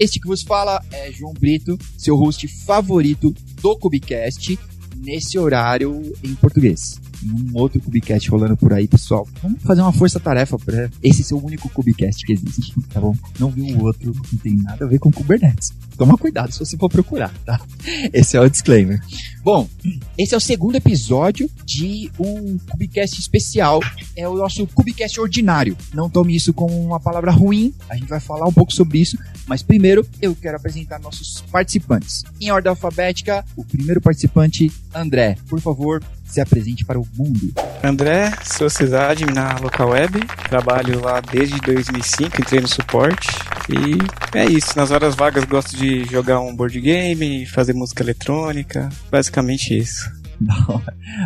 Este que vos fala é João Brito, seu host favorito do Cubicast, nesse horário em português um outro Cubicast rolando por aí, pessoal. Vamos fazer uma força-tarefa para esse ser o único Cubicast que existe, tá bom? Não viu o outro, não tem nada a ver com Kubernetes. Toma cuidado se você for procurar, tá? Esse é o disclaimer. Bom, esse é o segundo episódio de um Cubicast especial. É o nosso Cubicast ordinário. Não tome isso como uma palavra ruim, a gente vai falar um pouco sobre isso, mas primeiro eu quero apresentar nossos participantes. Em ordem alfabética, o primeiro participante, André. Por favor, se apresente para o mundo. André, sou sysadmin na Local Web, trabalho lá desde 2005, entrei no suporte e é isso. Nas horas vagas gosto de jogar um board game, fazer música eletrônica, basicamente isso.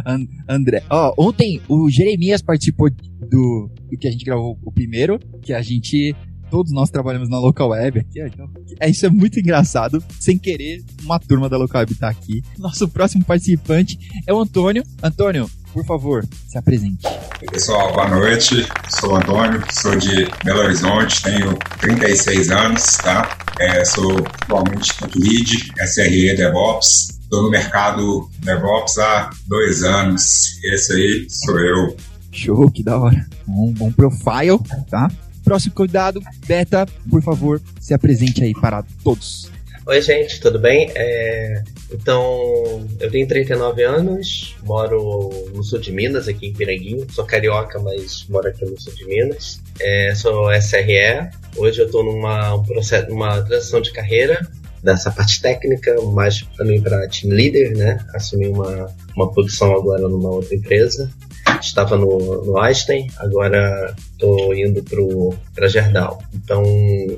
And, André, ó, oh, ontem o Jeremias participou do, do que a gente gravou o primeiro, que a gente todos nós trabalhamos na local web aqui, então, é, isso é muito engraçado. Sem querer, uma turma da local web tá aqui. Nosso próximo participante é o Antônio. Antônio, por favor, se apresente. Oi, pessoal, boa noite. Sou o Antônio, sou de Belo Horizonte, tenho 36 anos, tá? É, sou atualmente lead, SRE DevOps. Estou no mercado DevOps há dois anos. Esse aí sou eu. Show, que da hora. Um bom profile, tá? Próximo convidado, Beta, por favor, se apresente aí para todos. Oi, gente, tudo bem? É... Então, eu tenho 39 anos, moro no sul de Minas, aqui em Piranguinho. Sou carioca, mas moro aqui no sul de Minas. É, sou SRE. Hoje eu estou numa um processo, numa transição de carreira dessa parte técnica, mais também para team leader, né? Assumi uma, uma posição agora numa outra empresa estava no, no Einstein, agora estou indo para Gerdau. Então,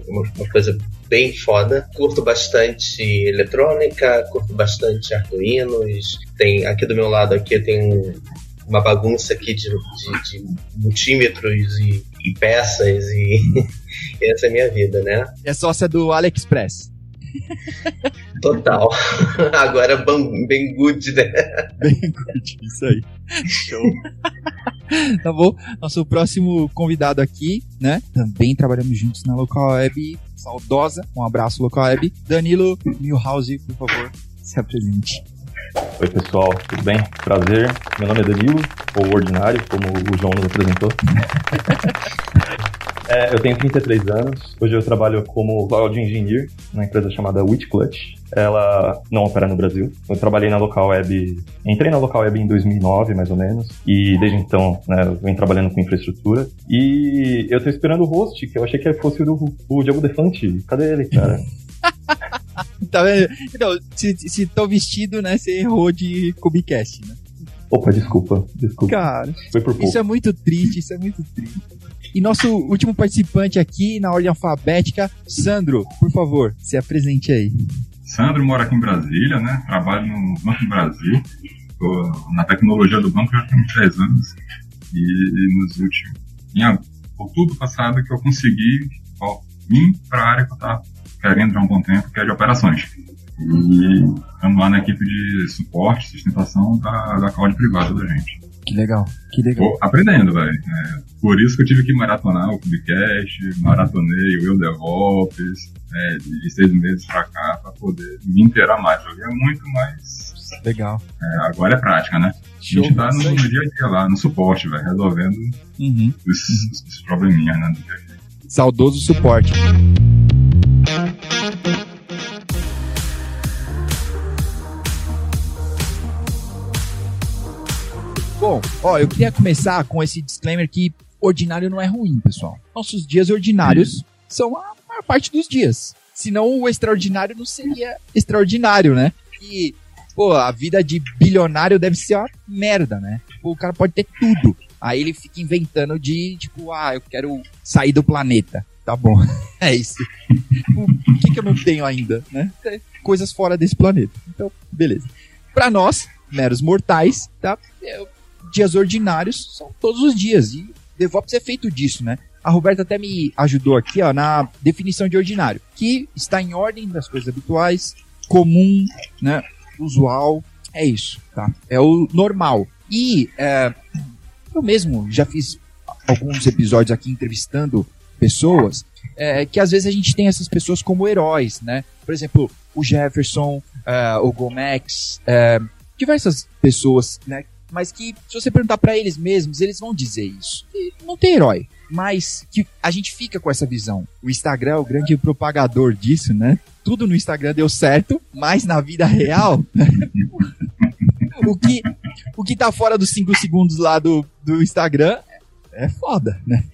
uma, uma, coisa bem foda. Curto bastante eletrônica, curto bastante arduinos. Tem aqui do meu lado aqui tem uma bagunça aqui de, de, de multímetros e, e peças e essa é a minha vida, né? É sócia do AliExpress. Total. Agora bem good, né? Bem good, isso aí. Show. tá bom? Nosso próximo convidado aqui, né? Também trabalhamos juntos na Local Web. Saudosa. Um abraço, Local Web. Danilo Milhouse, por favor, se apresente. Oi pessoal, tudo bem? Prazer. Meu nome é Danilo, ou Ordinário, como o João nos apresentou. É, eu tenho 33 anos. Hoje eu trabalho como Cloud Engineer na empresa chamada Witclutch. Ela não opera no Brasil. Eu trabalhei na local web, entrei na local web em 2009, mais ou menos, e desde então, né, eu venho trabalhando com infraestrutura. E eu tô esperando o host, que eu achei que fosse o, o Diego Defante. Cadê ele, cara? tá vendo? Então, se, se tô vestido, né, você errou de Cubicast, né? Opa, desculpa, desculpa. Cara, Foi por pouco. isso é muito triste, isso é muito triste. E nosso último participante aqui, na ordem alfabética, Sandro, por favor, se apresente aí. Sandro mora aqui em Brasília, né? Trabalho no Banco do Brasil. Tô na tecnologia do banco já tem uns 10 anos. E nos últimos. Em outubro passado que eu consegui ó, vir para a área que eu estava querendo já há um bom tempo, que é de operações. E estamos lá na equipe de suporte, sustentação da, da cloud privada da gente. Que legal, que legal. Tô aprendendo, velho. É, por isso que eu tive que maratonar o Cubicast, maratonei o Eu DevOps, é, de seis meses pra cá, pra poder me inteirar mais. Joguei muito, mas. Legal. É, agora é prática, né? Show, a gente tá no, no, dia a dia lá, no suporte, velho, resolvendo uhum. os, uhum. Os, os probleminhas, né? Do dia a dia. Saudoso suporte. Bom, ó, eu queria começar com esse disclaimer que ordinário não é ruim, pessoal. Nossos dias ordinários são a maior parte dos dias. Senão o extraordinário não seria extraordinário, né? E, pô, a vida de bilionário deve ser uma merda, né? Tipo, o cara pode ter tudo. Aí ele fica inventando de, tipo, ah, eu quero sair do planeta. Tá bom, é isso. o que, que eu não tenho ainda, né? Coisas fora desse planeta. Então, beleza. Para nós, meros mortais, tá? Eu dias ordinários são todos os dias. E DevOps é feito disso, né? A Roberta até me ajudou aqui ó, na definição de ordinário, que está em ordem das coisas habituais, comum, né, usual, é isso, tá? É o normal. E é, eu mesmo já fiz alguns episódios aqui entrevistando pessoas é, que às vezes a gente tem essas pessoas como heróis, né? Por exemplo, o Jefferson, uh, o Gomex, uh, diversas pessoas, né? Mas que, se você perguntar para eles mesmos, eles vão dizer isso. E não tem herói. Mas que a gente fica com essa visão. O Instagram é o grande propagador disso, né? Tudo no Instagram deu certo, mas na vida real, o que o que tá fora dos 5 segundos lá do, do Instagram é foda, né?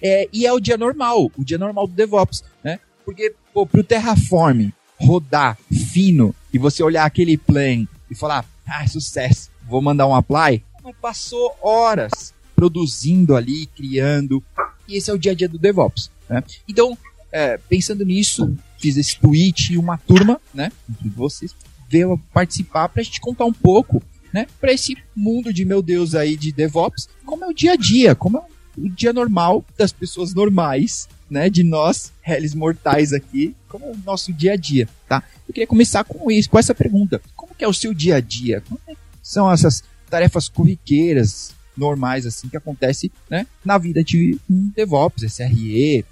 É, e é o dia normal, o dia normal do DevOps, né? Porque, pô, pro Terraform rodar fino e você olhar aquele plane e falar, ah, sucesso, vou mandar um apply, passou horas produzindo ali, criando, e esse é o dia a dia do DevOps, né? Então, é, pensando nisso, fiz esse tweet e uma turma, né, entre vocês, veio participar pra gente contar um pouco né, para esse mundo de meu Deus aí de DevOps, como é o dia a dia, como é o dia normal das pessoas normais, né, de nós, réis mortais aqui, como é o nosso dia a dia, tá? Eu queria começar com isso, com essa pergunta. Como que é o seu dia a dia? Como é são essas tarefas corriqueiras, normais, assim, que acontece, né, na vida de um DevOps, SRE,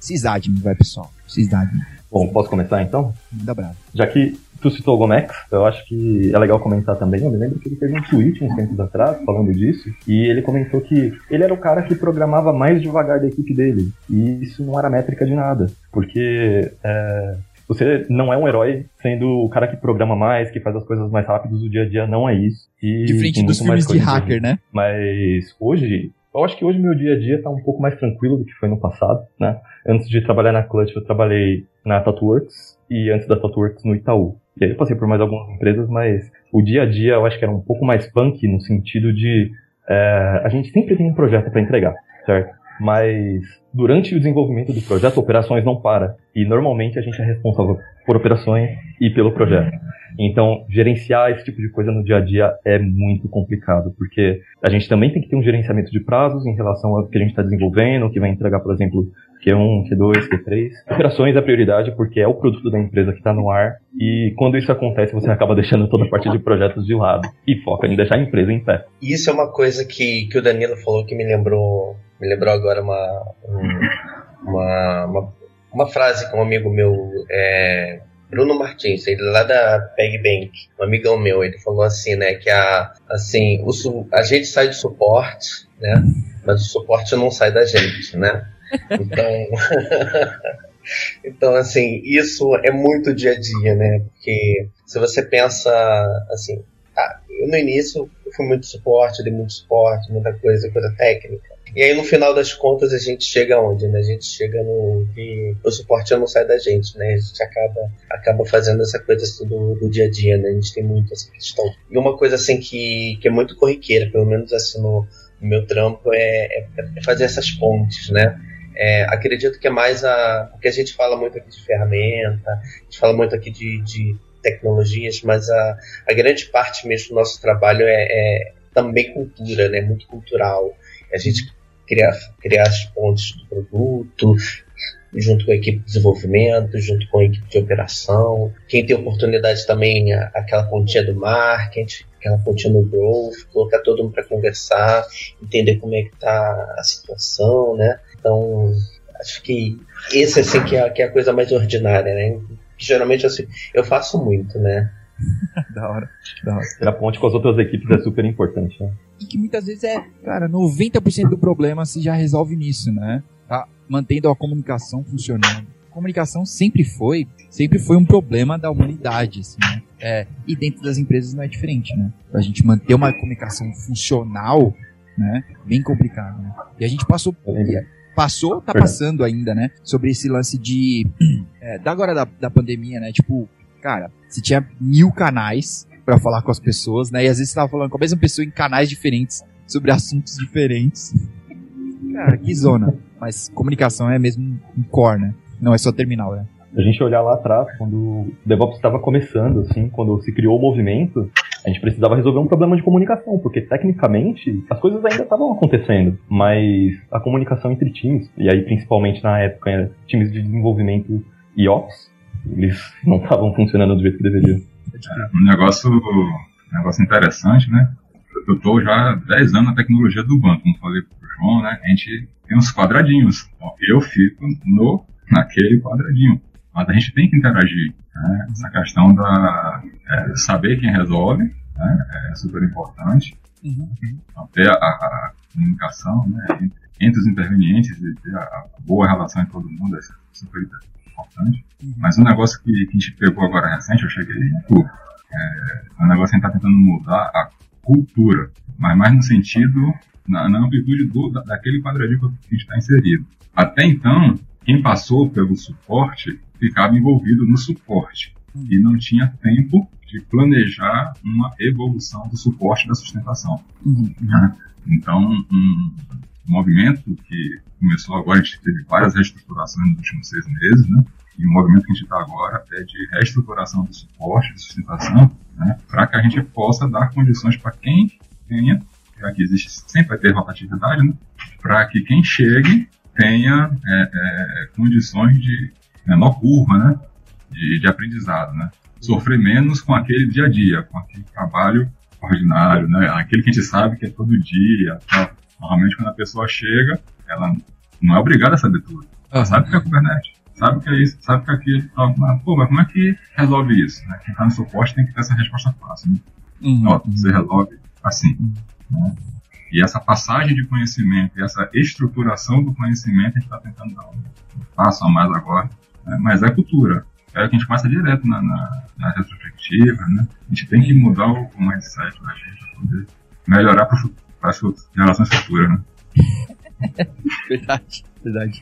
sysadmin, vai pessoal, sysadmin. Bom, posso começar então? Manda bravo. Já que tu citou o Gomex, eu acho que é legal comentar também. Eu me lembro que ele fez um tweet uns tempos atrás falando disso, e ele comentou que ele era o cara que programava mais devagar da equipe dele. E isso não era métrica de nada, porque é, você não é um herói sendo o cara que programa mais, que faz as coisas mais rápidas do dia a dia, não é isso. E Diferente dos filmes de hacker, né? Mas hoje, eu acho que hoje meu dia a dia tá um pouco mais tranquilo do que foi no passado, né? Antes de trabalhar na Clutch, eu trabalhei na ThoughtWorks e antes da ThoughtWorks no Itaú. E aí eu passei por mais algumas empresas, mas o dia a dia eu acho que era um pouco mais punk no sentido de é, a gente sempre tem um projeto para entregar, certo? Mas durante o desenvolvimento do projeto, operações não para. E normalmente a gente é responsável por operações e pelo projeto. Então, gerenciar esse tipo de coisa no dia a dia é muito complicado, porque a gente também tem que ter um gerenciamento de prazos em relação ao que a gente está desenvolvendo, que vai entregar, por exemplo, Q1, Q2, Q3. Operações é prioridade porque é o produto da empresa que está no ar e quando isso acontece você acaba deixando toda a parte de projetos de lado e foca em deixar a empresa em pé. Isso é uma coisa que, que o Danilo falou que me lembrou, me lembrou agora uma, uma, uma, uma frase que um amigo meu é, Bruno Martins, ele lá da Peg Bank, um amigão meu, ele falou assim, né, que a, assim, o, a gente sai de suporte, né, mas o suporte não sai da gente, né. Então, então assim, isso é muito dia a dia, né, porque se você pensa, assim, ah, eu no início fui muito suporte, dei muito suporte, muita coisa, coisa técnica. E aí no final das contas a gente chega onde? Né? A gente chega no que o suporte não sai da gente, né? A gente acaba, acaba fazendo essa coisa do, do dia a dia, né? A gente tem muito essa questão. E uma coisa assim que, que é muito corriqueira, pelo menos assim no, no meu trampo, é, é, é fazer essas pontes, né? É, acredito que é mais a. Porque a gente fala muito aqui de ferramenta, a gente fala muito aqui de, de tecnologias, mas a, a grande parte mesmo do nosso trabalho é, é também cultura, né? Muito cultural. A gente criar, criar as pontes do produto, junto com a equipe de desenvolvimento, junto com a equipe de operação. Quem tem oportunidade também, aquela pontinha do marketing, aquela pontinha no growth, colocar todo mundo para conversar, entender como é que está a situação, né? Então, acho que esse assim que é, que é a coisa mais ordinária, né? Que geralmente assim, eu faço muito, né? da hora, da hora. Ter a ponte com as outras equipes é super importante, né? E que muitas vezes é, cara, 90% do problema se já resolve nisso, né? Tá mantendo a comunicação funcionando. A comunicação sempre foi, sempre foi um problema da humanidade, assim, né? É, e dentro das empresas não é diferente, né? Pra gente manter uma comunicação funcional, né? Bem complicado, né? E a gente passou, passou, tá passando ainda, né? Sobre esse lance de, é, da agora da, da pandemia, né? Tipo, cara, você tinha mil canais para falar com as pessoas, né? E às vezes você tava falando com a mesma pessoa em canais diferentes, sobre assuntos diferentes. Cara, que zona. Mas comunicação é mesmo um core, né? Não é só terminal, né? A gente olhar lá atrás, quando o DevOps estava começando, assim, quando se criou o movimento, a gente precisava resolver um problema de comunicação, porque tecnicamente as coisas ainda estavam acontecendo, mas a comunicação entre times, e aí principalmente na época, times de desenvolvimento e Ops, eles não estavam funcionando do jeito que deveriam. É, um negócio, um negócio interessante, né? Eu estou já há 10 anos na tecnologia do banco, como falei pro João, né? A gente tem uns quadradinhos. Eu fico no naquele quadradinho. Mas a gente tem que interagir. Né? Essa questão da é, saber quem resolve né? é super importante. Uhum. Então, ter a, a comunicação né? entre, entre, os intervenientes e ter a, a, boa relação entre todo mundo é super importante. Uhum. Mas um negócio que, que, a gente pegou agora recente, eu cheguei no é, um negócio que a gente está tentando mudar a cultura, mas mais no sentido, na, na amplitude do, da, daquele quadradinho que a gente está inserido. Até então, quem passou pelo suporte ficava envolvido no suporte e não tinha tempo de planejar uma evolução do suporte da sustentação. Uhum. Né? Então, um movimento que começou agora, a gente teve várias reestruturações nos últimos seis meses, né? E o movimento que a gente está agora é de reestruturação do suporte, de sustentação, né? para que a gente possa dar condições para quem tenha, já que existe, sempre vai ter rotatividade, né? para que quem chegue tenha é, é, condições de menor curva, né? De, de, aprendizado, né? Sofrer menos com aquele dia a dia, com aquele trabalho ordinário, né? Aquele que a gente sabe que é todo dia. Tá? Normalmente quando a pessoa chega, ela não é obrigada a saber tudo. Ela sabe o que é Kubernetes, sabe o que é isso, sabe o que é aquilo. Pô, mas como é que resolve isso? Né? Quem está no suporte tem que ter essa resposta fácil. Né? Uhum, Ó, você resolve assim. Uhum. Né? E essa passagem de conhecimento e essa estruturação do conhecimento a gente está tentando dar um passo a mais agora. Né? Mas é cultura. É o que a gente passa direto na, na, na retrospectiva. Né? A gente tem que mudar o, o mindset da gente para poder melhorar para as gerações futuras. Né? verdade, verdade.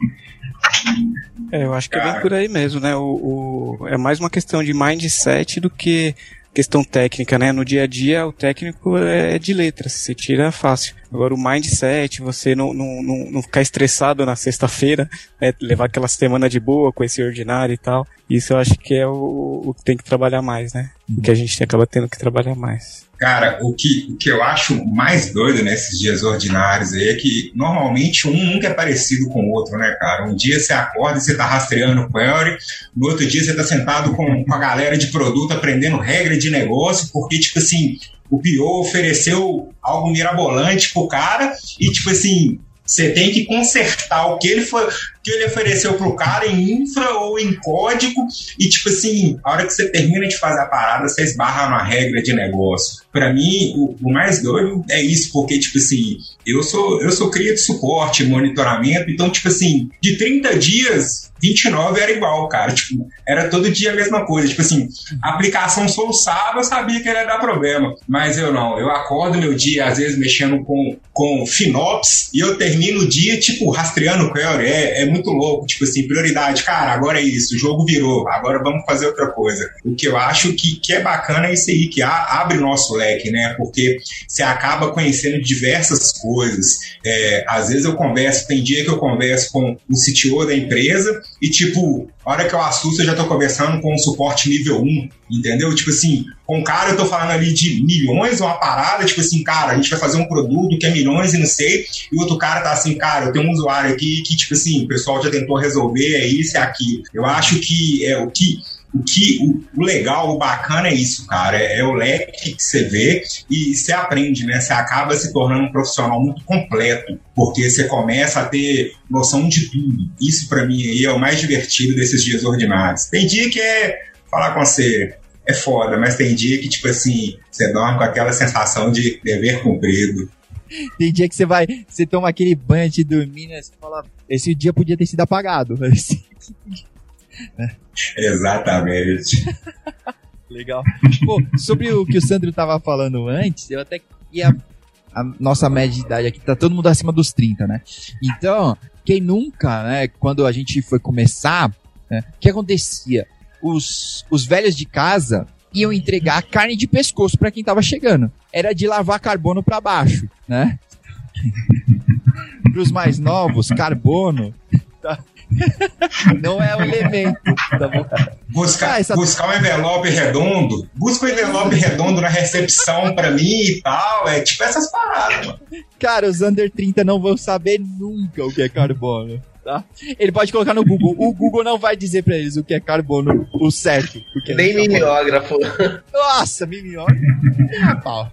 É, eu acho que é bem por aí mesmo, né? O, o, é mais uma questão de mindset do que questão técnica, né? No dia a dia, o técnico é de letras, você tira fácil. Agora, o mindset, você não, não, não, não ficar estressado na sexta-feira, né? levar aquela semana de boa com esse ordinário e tal, isso eu acho que é o, o que tem que trabalhar mais, né? O que a gente acaba tendo que trabalhar mais. Cara, o que, o que eu acho mais doido nesses dias ordinários aí é que normalmente um nunca é parecido com o outro, né, cara? Um dia você acorda e você tá rastreando o query, no outro dia você tá sentado com, com a galera de produto aprendendo regra de negócio, porque, tipo assim, o Pio ofereceu algo mirabolante pro cara e, tipo assim, você tem que consertar o que ele foi, que ele ofereceu pro cara em infra ou em código e tipo assim, a hora que você termina de fazer a parada, você esbarra numa regra de negócio. Para mim, o, o, mais doido é isso, porque tipo assim, eu sou eu sou cria de suporte, monitoramento, então tipo assim, de 30 dias 29 era igual, cara. Tipo, era todo dia a mesma coisa. Tipo assim, a aplicação soluçava, eu sabia que ia dar problema. Mas eu não. Eu acordo meu dia, às vezes, mexendo com, com FinOps e eu termino o dia, tipo, rastreando o query. É, é muito louco. Tipo assim, prioridade. Cara, agora é isso. O jogo virou. Agora vamos fazer outra coisa. O que eu acho que, que é bacana é isso aí, que a, abre o nosso leque, né? Porque você acaba conhecendo diversas coisas. É, às vezes eu converso, tem dia que eu converso com o CTO da empresa e, tipo, a hora que eu assusto, eu já tô conversando com um suporte nível 1, entendeu? Tipo assim, com um cara eu tô falando ali de milhões, uma parada, tipo assim, cara, a gente vai fazer um produto que é milhões e não sei, e o outro cara tá assim, cara, eu tenho um usuário aqui que, tipo assim, o pessoal já tentou resolver, é isso, é aquilo. Eu acho que é o que o que o, o, legal, o bacana é isso, cara. É, é, o leque que você vê e você aprende, né? Você acaba se tornando um profissional muito completo, porque você começa a ter noção de tudo. Isso para mim aí é o mais divertido desses dias ordinários. Tem dia que é falar com você é foda, mas tem dia que tipo assim, você dorme com aquela sensação de dever cumprido. Tem dia que você vai, você toma aquele banho de dormir, né? Você fala, esse dia podia ter sido apagado. Exatamente. Legal. Pô, sobre o que o Sandro tava falando antes, eu até ia. A nossa média de idade aqui tá todo mundo acima dos 30, né? Então, quem nunca, né, quando a gente foi começar, né, o que acontecia? Os, os velhos de casa iam entregar carne de pescoço para quem tava chegando. Era de lavar carbono para baixo, né? Para os mais novos, carbono tá, não é o elemento, tá bom? Buscar, ah, essa... buscar um envelope redondo, busca um envelope redondo na recepção pra mim e tal, é tipo essas paradas, mano. Cara, os under 30 não vão saber nunca o que é carbono. Tá? Ele pode colocar no Google. O Google não vai dizer pra eles o que é carbono, o certo. Porque Nem mimeógrafo. Nossa, mimeógrafo. Ah, pau.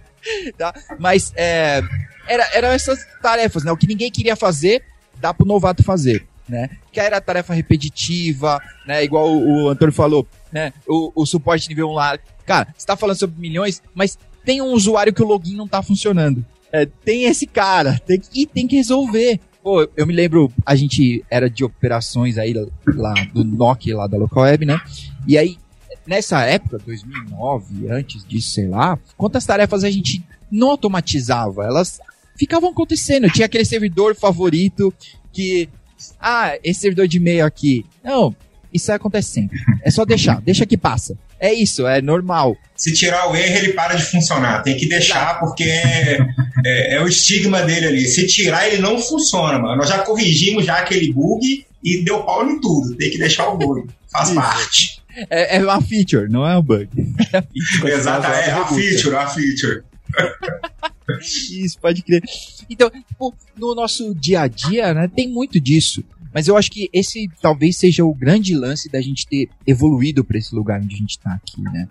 Tá? Mas é, era, eram essas tarefas, né? O que ninguém queria fazer, dá pro novato fazer. Né? Que era tarefa repetitiva, né? Igual o, o Antônio falou, né? O, o suporte nível 1 lá. Cara, você tá falando sobre milhões, mas tem um usuário que o login não tá funcionando. É, tem esse cara, tem, e tem que resolver. Pô, eu me lembro, a gente era de operações aí lá do Nokia, lá da Local Web, né? E aí, nessa época, 2009, antes disso, sei lá, quantas tarefas a gente não automatizava? Elas ficavam acontecendo. Tinha aquele servidor favorito que, ah, esse servidor de e-mail aqui. Não, isso vai acontecer sempre. É só deixar, deixa que passa. É isso, é normal. Se tirar o erro, ele para de funcionar. Tem que deixar, porque é, é, é, o estigma dele ali. Se tirar, ele não funciona, mano. Nós já corrigimos já aquele bug e deu pau em tudo. Tem que deixar o bug. Faz isso. parte. É, é, uma feature, não é um bug. É Exato, é a feature, a feature. Isso, pode crer. Então, tipo, no nosso dia a dia, né, tem muito disso. Mas eu acho que esse talvez seja o grande lance da gente ter evoluído para esse lugar onde a gente está aqui, né?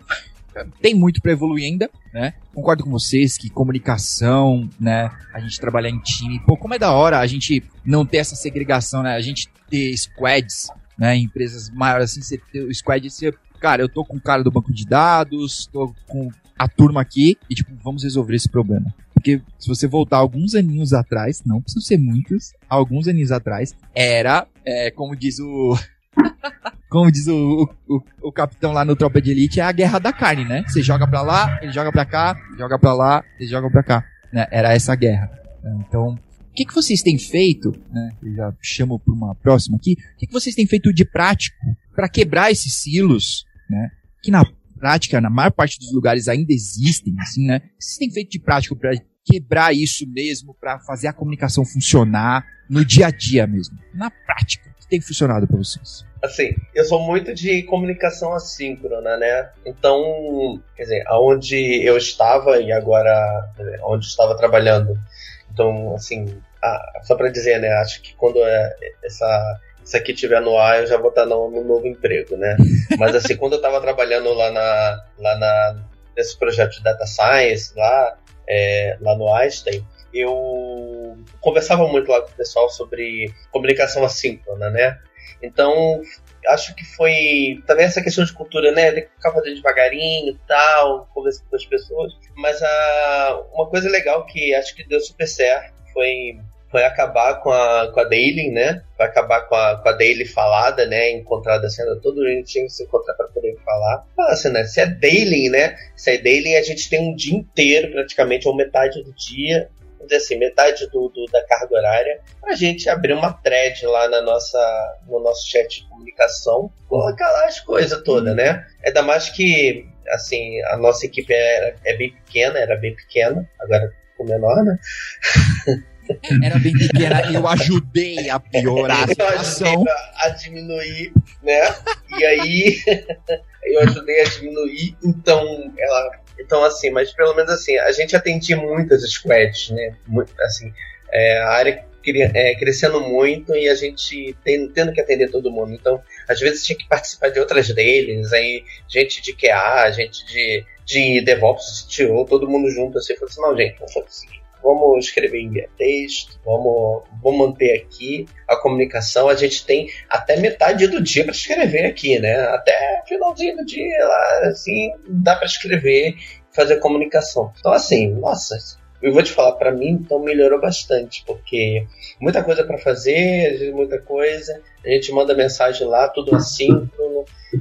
Tem muito para evoluir ainda, né? Concordo com vocês que comunicação, né? A gente trabalhar em time. Pô, como é da hora a gente não ter essa segregação, né? A gente ter squads, né? Em empresas maiores assim, você ter o squad, você, cara, eu tô com o cara do banco de dados, tô com a turma aqui e, tipo, vamos resolver esse problema. Porque se você voltar alguns aninhos atrás, não precisam ser muitos, alguns aninhos atrás, era, é, como diz o. como diz o, o, o, capitão lá no Tropa de Elite, é a guerra da carne, né? Você joga pra lá, ele joga pra cá, joga pra lá, ele joga pra cá. Né? Era essa guerra. Então, o que, que vocês têm feito, né? Eu já chamo para uma próxima aqui. O que, que vocês têm feito de prático para quebrar esses silos, né? Que na prática, na maior parte dos lugares ainda existem, assim, né? O que vocês têm feito de prático para quebrar isso mesmo, para fazer a comunicação funcionar no dia a dia mesmo, na prática? O que tem funcionado para vocês? Assim, eu sou muito de comunicação assíncrona, né? Então, quer dizer, aonde eu estava e agora onde estava trabalhando. Então, assim, ah, só para dizer, né? Acho que quando é essa isso aqui tiver no ar, eu já vou estar no, no novo emprego, né? Mas assim, quando eu estava trabalhando lá na, lá na nesse projeto de data science lá, é, lá no Einstein, eu conversava muito lá com o pessoal sobre comunicação assíncrona, né? Então, acho que foi também essa questão de cultura, né? Ele ficava devagarinho e tal, conversando com as pessoas. Mas a, uma coisa legal que acho que deu super certo foi foi acabar com a, com a Daily, né? Vai acabar com a, com a Daily falada, né? Encontrada sendo todo mundo tinha que se encontrar para poder falar. Fala assim, né? Se é Daily, né? Se é Daily, a gente tem um dia inteiro, praticamente, ou metade do dia, vamos dizer assim, metade do, do, da carga horária, a gente abrir uma thread lá na nossa, no nosso chat de comunicação, colocar lá as coisas todas, né? Ainda mais que, assim, a nossa equipe é, é bem pequena, era bem pequena, agora ficou menor, né? era bem pequena e eu ajudei a piorar a situação. A, a diminuir, né? E aí eu ajudei a diminuir, então ela. Então, assim, mas pelo menos assim, a gente atendia muitas squads, né? Muito, assim, é, a área é, crescendo muito e a gente tem, tendo que atender todo mundo. Então, às vezes tinha que participar de outras deles, aí gente de QA, gente de, de DevOps, tirou todo mundo junto assim, falou assim, não, gente, vamos fazer o seguinte vamos escrever em via texto, vamos, vamos manter aqui a comunicação. A gente tem até metade do dia para escrever aqui, né? Até finalzinho do dia lá, assim, dá para escrever, fazer comunicação. Então, assim, nossa, eu vou te falar, para mim, então melhorou bastante, porque muita coisa para fazer, muita coisa, a gente manda mensagem lá, tudo assim.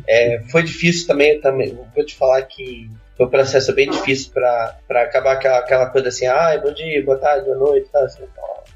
É, foi difícil também, também, vou te falar que foi um processo bem difícil para acabar aquela, aquela coisa assim, ah, bom dia, boa tarde, boa noite, tá, assim,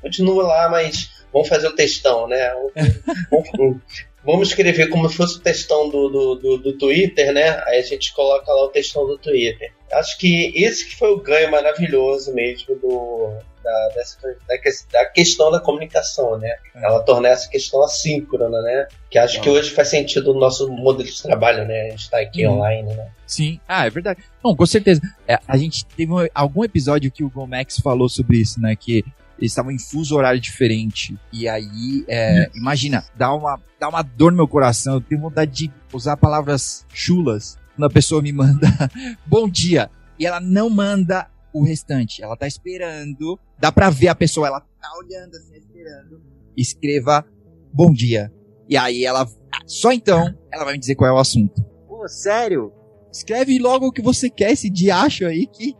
continua lá, mas vamos fazer o textão, né? Vamos, vamos escrever como se fosse o textão do, do, do, do, Twitter, né? Aí a gente coloca lá o textão do Twitter. Acho que esse que foi o ganho maravilhoso mesmo do, da, dessa, da, da, questão da comunicação, né? É. Ela torna essa questão assíncrona, né? Que acho Não. que hoje faz sentido no nosso modelo de trabalho, né? A gente está aqui uhum. online, né? Sim, ah, é verdade. Não, com certeza. É, a gente teve um, algum episódio que o Gomex falou sobre isso, né? Que eles estavam em fuso horário diferente. E aí, é, imagina, dá uma, dá uma dor no meu coração. Eu tenho vontade de usar palavras chulas quando a pessoa me manda bom dia. E ela não manda o restante. Ela tá esperando. Dá pra ver a pessoa, ela tá olhando assim, esperando. Escreva bom dia. E aí ela, só então, ela vai me dizer qual é o assunto. Pô, sério? Escreve logo o que você quer, esse diacho aí que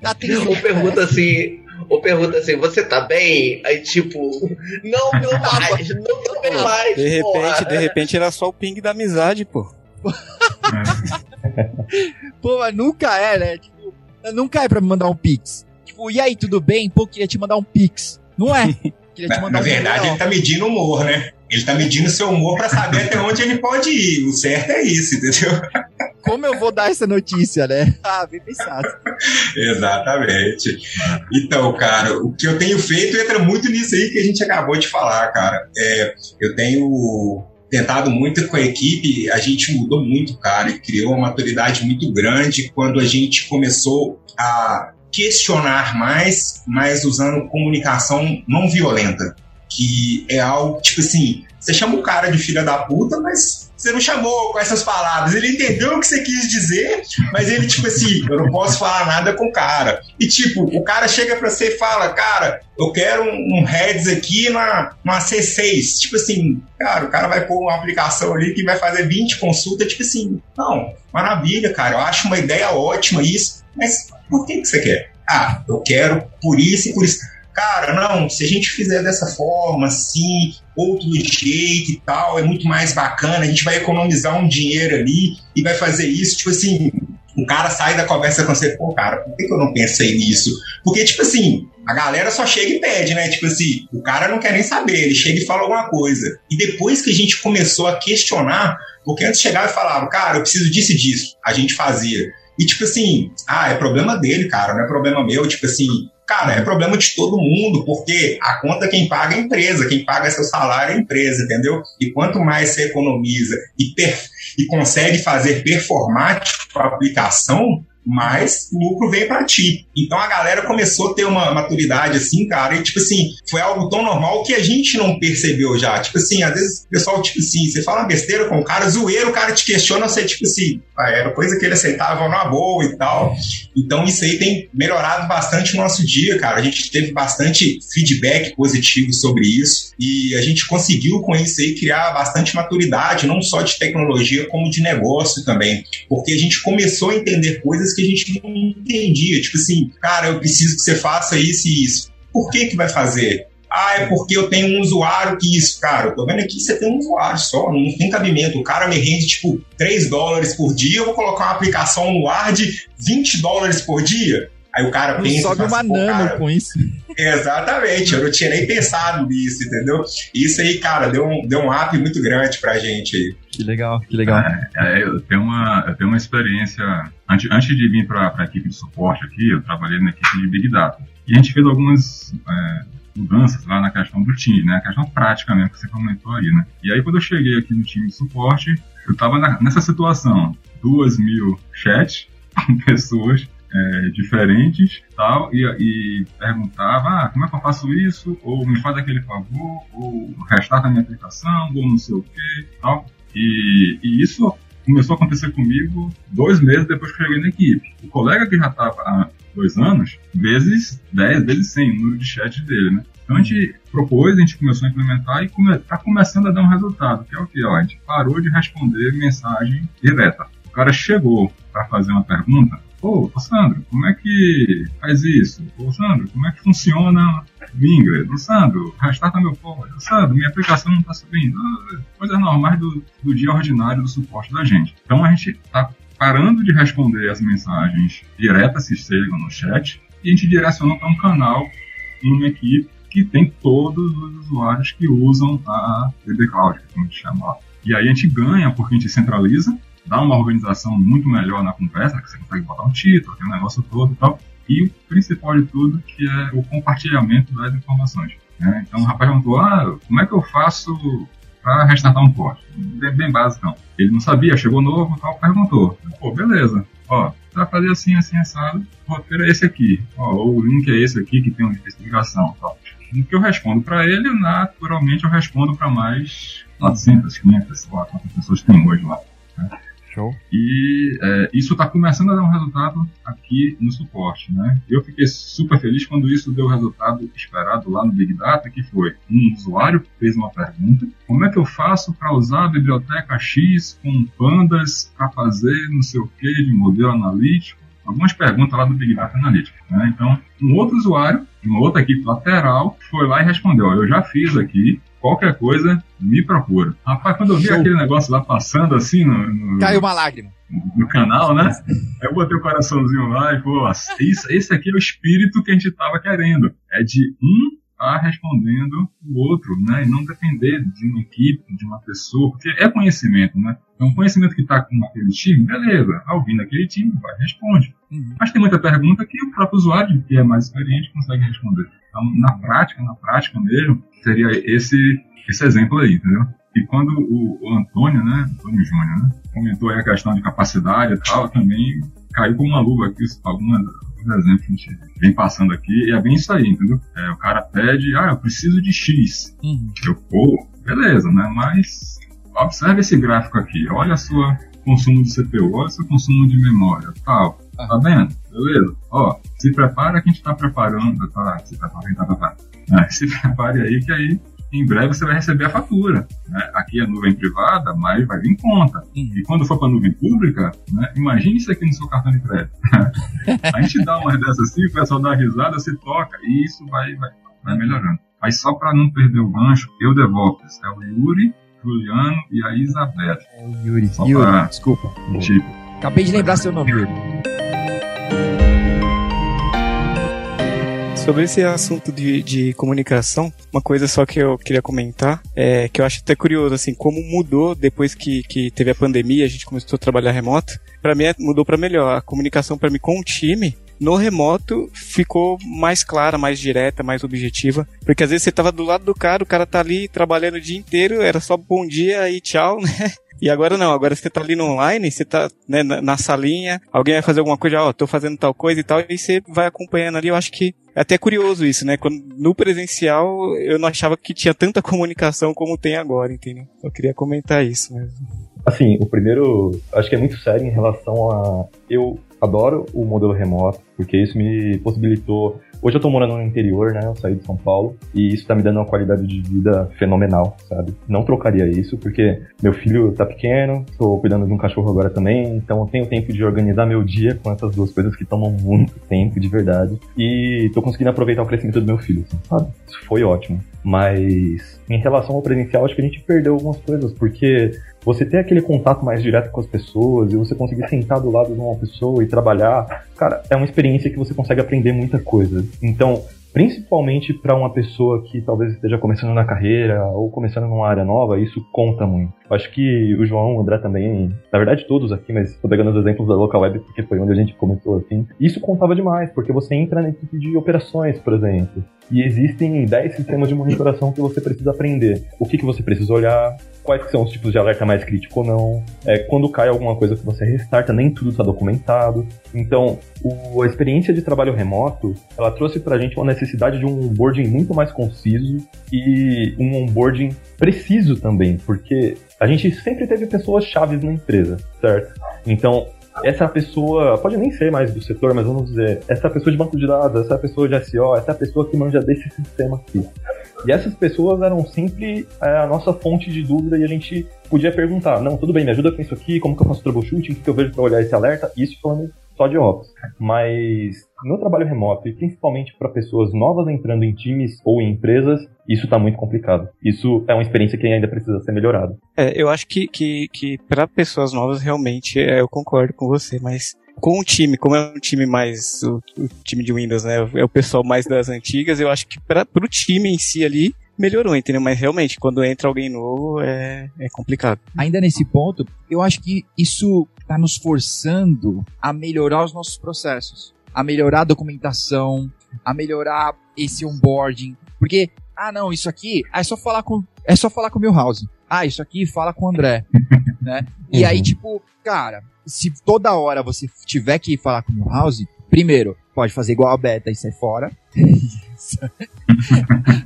tá Ou pergunta assim, ou pergunta assim, você tá bem? Aí tipo, não, não mais, não tô bem mais. De repente, porra. de repente era só o ping da amizade, pô. Pô, mas nunca é, né? Nunca é pra me mandar um pix. Tipo, e aí, tudo bem? Pô, queria te mandar um pix. Não é. Queria te Na, mandar na um verdade, real. ele tá medindo o humor, né? Ele tá medindo seu humor pra saber até onde ele pode ir. O certo é isso, entendeu? Como eu vou dar essa notícia, né? Ah, bem pensado. Exatamente. Então, cara, o que eu tenho feito entra muito nisso aí que a gente acabou de falar, cara. É, eu tenho tentado muito com a equipe, a gente mudou muito, cara, e criou uma maturidade muito grande quando a gente começou a questionar mais, mas usando comunicação não violenta, que é algo tipo assim, você chama o cara de filha da puta, mas você não chamou com essas palavras. Ele entendeu o que você quis dizer, mas ele, tipo assim, eu não posso falar nada com o cara. E, tipo, o cara chega pra você e fala, cara, eu quero um, um heads aqui na, numa C6. Tipo assim, cara, o cara vai pôr uma aplicação ali que vai fazer 20 consultas. Tipo assim, não, maravilha, cara, eu acho uma ideia ótima isso, mas por que, que você quer? Ah, eu quero por isso e por isso cara, não, se a gente fizer dessa forma, assim, outro jeito e tal, é muito mais bacana, a gente vai economizar um dinheiro ali e vai fazer isso, tipo assim, o cara sai da conversa com você, pô, cara, por que, que eu não pensei nisso? Porque, tipo assim, a galera só chega e pede, né? Tipo assim, o cara não quer nem saber, ele chega e fala alguma coisa. E depois que a gente começou a questionar, porque antes chegava e falava, cara, eu preciso disso e disso, a gente fazia. E tipo assim, ah, é problema dele, cara, não é problema meu. Tipo assim, cara, é problema de todo mundo, porque a conta quem paga é a empresa, quem paga seu salário é a empresa, entendeu? E quanto mais você economiza e, per e consegue fazer performático a aplicação, mais lucro vem para ti. Então a galera começou a ter uma maturidade assim, cara, e tipo assim, foi algo tão normal que a gente não percebeu já. Tipo assim, às vezes o pessoal, tipo assim, você fala uma besteira com o cara, zoeiro, o cara te questiona, você, tipo assim, ah, era coisa que ele aceitava na boa e tal. Então isso aí tem melhorado bastante o nosso dia, cara. A gente teve bastante feedback positivo sobre isso e a gente conseguiu com isso aí criar bastante maturidade, não só de tecnologia, como de negócio também. Porque a gente começou a entender coisas que a gente não entendia. Tipo assim, cara, eu preciso que você faça isso e isso. Por que que vai fazer? Ah, é porque eu tenho um usuário que isso, cara, tô vendo aqui você tem um usuário só, não tem cabimento. O cara me rende, tipo, 3 dólares por dia, eu vou colocar uma aplicação no ar de 20 dólares por dia. Aí o cara Não pensa. sobe uma assim, "Pô, nano com isso. Exatamente, eu não tinha nem pensado nisso, entendeu? Isso aí, cara, deu um, deu um up muito grande pra gente aí. Que legal, que legal. É, é, eu, tenho uma, eu tenho uma experiência. Antes, antes de vir para a equipe de suporte aqui, eu trabalhei na equipe de Big Data. E a gente fez algumas é, mudanças lá na questão do time, né? A questão prática mesmo que você comentou aí, né? E aí, quando eu cheguei aqui no time de suporte, eu estava nessa situação: duas mil chats com pessoas é, diferentes tal, e, e perguntava ah, como é que eu faço isso, ou me faz aquele favor, ou restarta a minha aplicação, ou não sei o que tal. E, e isso começou a acontecer comigo dois meses depois que eu cheguei na equipe. O colega que já estava há dois anos, vezes 10, vezes 100 o número de chat dele, né? Então a gente propôs, a gente começou a implementar e está tá começando a dar um resultado, que é o que? A gente parou de responder mensagem direta. O cara chegou para fazer uma pergunta, Ô, ô, Sandro, como é que faz isso? Ô, Sandro, como é que funciona o Ingress? Ô, Sandro, restarta meu pod. Ô, Sandro, minha aplicação não está subindo. Coisas normais do, do dia ordinário do suporte da gente. Então a gente está parando de responder as mensagens diretas que chegam no chat e a gente direciona para um canal em uma equipe que tem todos os usuários que usam a DB Cloud, que a gente chama lá. E aí a gente ganha porque a gente centraliza dá uma organização muito melhor na conversa, que você consegue botar um título, aquele negócio todo e tal. E o principal de tudo, que é o compartilhamento das informações. Né? Então o rapaz perguntou, ah, como é que eu faço para restartar um post? Bem, bem básico, não. Ele não sabia, chegou novo e tal, perguntou. Pô, beleza. Ó, vai fazer assim, assim, assado. O roteiro é esse aqui. Ó, o link é esse aqui que tem uma explicação tal. No que eu respondo para ele, naturalmente eu respondo para mais 400, 500, sei lá, quantas pessoas tem hoje lá. Né? Show. E, é, isso está começando a dar um resultado aqui no suporte, né? Eu fiquei super feliz quando isso deu o resultado esperado lá no Big Data, que foi um usuário fez uma pergunta: como é que eu faço para usar a biblioteca X com pandas para fazer não sei o que de modelo analítico? Algumas perguntas lá do Big Data Analytics. Né? Então, um outro usuário, uma outra equipe lateral, foi lá e respondeu: Eu já fiz aqui, qualquer coisa, me procura. Rapaz, quando eu vi Show. aquele negócio lá passando assim no, no, Caiu uma lágrima. No canal, né? Eu botei o coraçãozinho lá e, pô, isso, esse aqui é o espírito que a gente tava querendo. É de um estar respondendo o outro, né? E não depender de uma equipe, de uma pessoa, porque é conhecimento, né? Então, conhecimento que está com aquele time, beleza, ouvindo aquele time, vai, responde. Uhum. Mas tem muita pergunta que o próprio usuário, que é mais experiente, consegue responder. Então, na prática, na prática mesmo, seria esse, esse exemplo aí, entendeu? E quando o, o Antônio, né, Antônio Júnior, né, comentou aí a questão de capacidade e tal, também caiu como uma luva aqui algumas exemplos que a gente vem passando aqui, e é bem isso aí, entendeu? É, o cara pede, ah, eu preciso de X. Uhum. Eu, pô, beleza, né? Mas observe esse gráfico aqui, olha o seu consumo de CPU, olha o seu consumo de memória, tal. Tá vendo? Beleza? Ó, se prepara que a gente tá preparando, tá, se prepara, tá preparando. É, se prepare aí que aí em breve você vai receber a fatura. Né? Aqui é nuvem privada, mas vai vir em conta. E quando for para nuvem pública, né, imagine isso aqui no seu cartão de crédito. a gente dá uma dessas assim, o pessoal dá risada, você toca, e isso vai, vai, vai melhorando. Aí só para não perder o gancho, eu DevOps é o Yuri, Juliano e a Isabela. É o Yuri, Yuri, pra... desculpa. Tipo. Acabei de lembrar seu nome, Yuri. Sobre esse assunto de, de comunicação, uma coisa só que eu queria comentar é que eu acho até curioso, assim, como mudou depois que, que teve a pandemia, a gente começou a trabalhar remoto. Para mim, mudou para melhor. A comunicação para mim com o time no remoto ficou mais clara, mais direta, mais objetiva. Porque às vezes você tava do lado do cara, o cara tá ali trabalhando o dia inteiro, era só bom dia e tchau, né? E agora não, agora você tá ali no online, você tá né, na, salinha, alguém vai fazer alguma coisa, ó, oh, tô fazendo tal coisa e tal, e você vai acompanhando ali. Eu acho que é até curioso isso, né? Quando, no presencial eu não achava que tinha tanta comunicação como tem agora, entendeu? Eu queria comentar isso mesmo. Assim, o primeiro, acho que é muito sério em relação a. Eu adoro o modelo remoto, porque isso me possibilitou Hoje eu tô morando no interior, né? Eu saí de São Paulo e isso tá me dando uma qualidade de vida fenomenal, sabe? Não trocaria isso porque meu filho tá pequeno, tô cuidando de um cachorro agora também, então eu tenho tempo de organizar meu dia com essas duas coisas que tomam muito tempo de verdade e tô conseguindo aproveitar o crescimento do meu filho, assim, sabe? Isso foi ótimo. Mas em relação ao presencial, acho que a gente perdeu algumas coisas, porque você ter aquele contato mais direto com as pessoas e você conseguir sentar do lado de uma pessoa e trabalhar, cara, é uma experiência que você consegue aprender muita coisa. Então, principalmente para uma pessoa que talvez esteja começando na carreira ou começando numa área nova, isso conta muito. Acho que o João, o André também, na verdade todos aqui, mas tô pegando os exemplos da Local Web porque foi onde a gente começou assim. Isso contava demais, porque você entra na equipe de operações, por exemplo. E existem 10 sistemas de monitoração que você precisa aprender. O que, que você precisa olhar, quais são os tipos de alerta mais crítico ou não. É, quando cai alguma coisa que você restarta, nem tudo está documentado. Então, o, a experiência de trabalho remoto, ela trouxe para a gente uma necessidade de um onboarding muito mais conciso e um onboarding preciso também, porque a gente sempre teve pessoas chaves na empresa, certo? Então, essa pessoa, pode nem ser mais do setor, mas vamos dizer, essa pessoa de banco de dados, essa pessoa de SEO, essa pessoa que manja desse sistema aqui. E essas pessoas eram sempre é, a nossa fonte de dúvida e a gente podia perguntar, não, tudo bem, me ajuda com isso aqui, como que eu faço troubleshooting, o que, que eu vejo para olhar esse alerta, isso falando só de Ops. Mas no trabalho remoto, e principalmente para pessoas novas entrando em times ou em empresas, isso está muito complicado. Isso é uma experiência que ainda precisa ser melhorada. É, eu acho que, que, que para pessoas novas, realmente, é, eu concordo com você, mas com o time, como é um time mais. O, o, time de Windows, né? É o pessoal mais das antigas, eu acho que para o time em si ali. Melhorou, entendeu? Mas realmente, quando entra alguém novo, é, é complicado. Ainda nesse ponto, eu acho que isso está nos forçando a melhorar os nossos processos, a melhorar a documentação, a melhorar esse onboarding. Porque, ah, não, isso aqui é só falar com, é só falar com o meu house. Ah, isso aqui fala com o André, né? E uhum. aí, tipo, cara, se toda hora você tiver que falar com o Milhouse, primeiro, pode fazer igual a Beta e sair fora.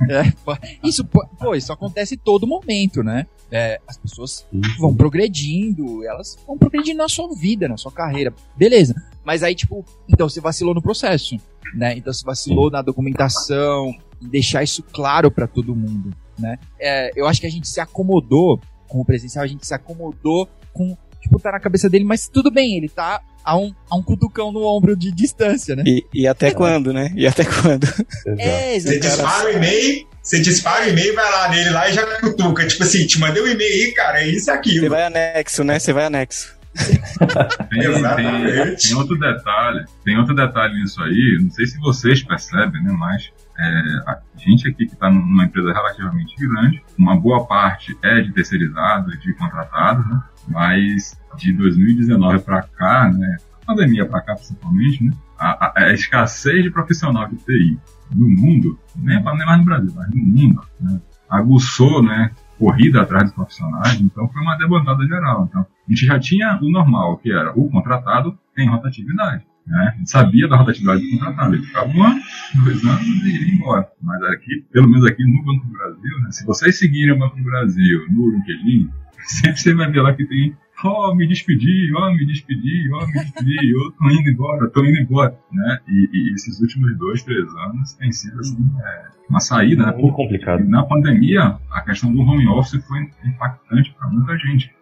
É, pô, isso, pô, isso acontece todo momento, né? É, as pessoas vão progredindo, elas vão progredindo na sua vida, na sua carreira. Beleza. Mas aí, tipo, então você vacilou no processo, né? Então você vacilou na documentação, em deixar isso claro pra todo mundo, né? É, eu acho que a gente se acomodou com o presencial, a gente se acomodou com, tipo, tá na cabeça dele, mas tudo bem, ele tá a um, a um cutucão no ombro de distância, né? E, e até quando, né? E até quando? É, Você dispara o e-mail, você dispara o e-mail, vai lá nele lá e já cutuca. Tipo assim, te mandei um e-mail aí, cara, é isso e Você vai anexo, né? Você vai anexo. Tem, tem, tem outro detalhe, tem outro detalhe nisso aí, não sei se vocês percebem, né, mas é, a gente aqui que está numa empresa relativamente grande, uma boa parte é de terceirizados, de contratados, né, mas de 2019 para cá, né, pandemia para cá principalmente, né, a, a- a escassez de profissional de TI no mundo, nem, nem mais no Brasil, mas no mundo, né, aguçou, né, corrida atrás dos profissionais, então foi uma debandada geral. Então, a gente já tinha o normal, que era o contratado tem rotatividade. Né? A gente sabia da rotatividade do contratado. Ele ficava um ano, dois anos e ia embora. Mas aqui, pelo menos aqui no Banco do Brasil, né? se vocês seguirem o Banco do Brasil no LinkedIn, sempre você vai ver lá que tem Oh, me despedi, oh, me despedi, oh, me despedi, eu tô indo embora, tô indo embora, né? E, e esses últimos dois, três anos tem sido assim, é, uma saída, né? Muito complicado. Na pandemia, a questão do home office foi impactante para muita gente.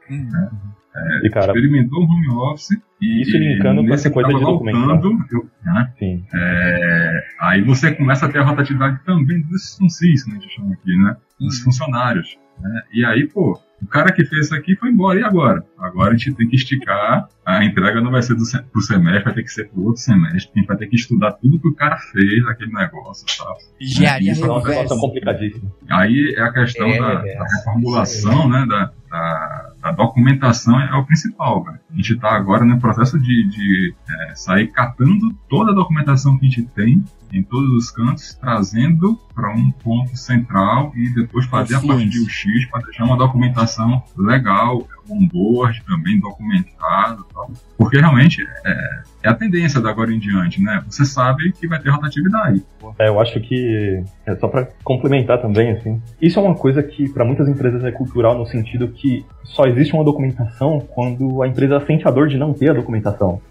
E, cara, Experimentou o home office e Isso linkando com essa coisa de documentação. voltando, eu- né, sim. é, aí você começa a ter a rotatividade também dos funcis, que a gente chama aqui, né? Dos funcionários. Né? E aí, pô, o cara que fez isso aqui foi embora, e agora? Agora a gente tem que esticar, a entrega não vai ser do, pro semestre, vai ter que ser pro outro semestre, a gente vai ter que estudar tudo que o cara fez, aquele negócio e tal. Engenharia Isso é uma situação complicadíssima. Aí é a questão É, da, é, da reformulação, né, da, da, da documentação é o principal. velho. A gente está agora no processo de, de é, sair catando toda a documentação que a gente tem em todos os cantos, trazendo para um ponto central e depois fazer a parte de UX para deixar uma documentação legal, onboard também documentado tal. Porque realmente é, é a tendência da agora em diante, né? Você sabe que vai ter rotatividade. É, eu acho que, é só pra complementar também, assim, isso é uma coisa que para muitas empresas é cultural no sentido que só existe uma documentação quando a empresa sente a dor de não ter a documentação.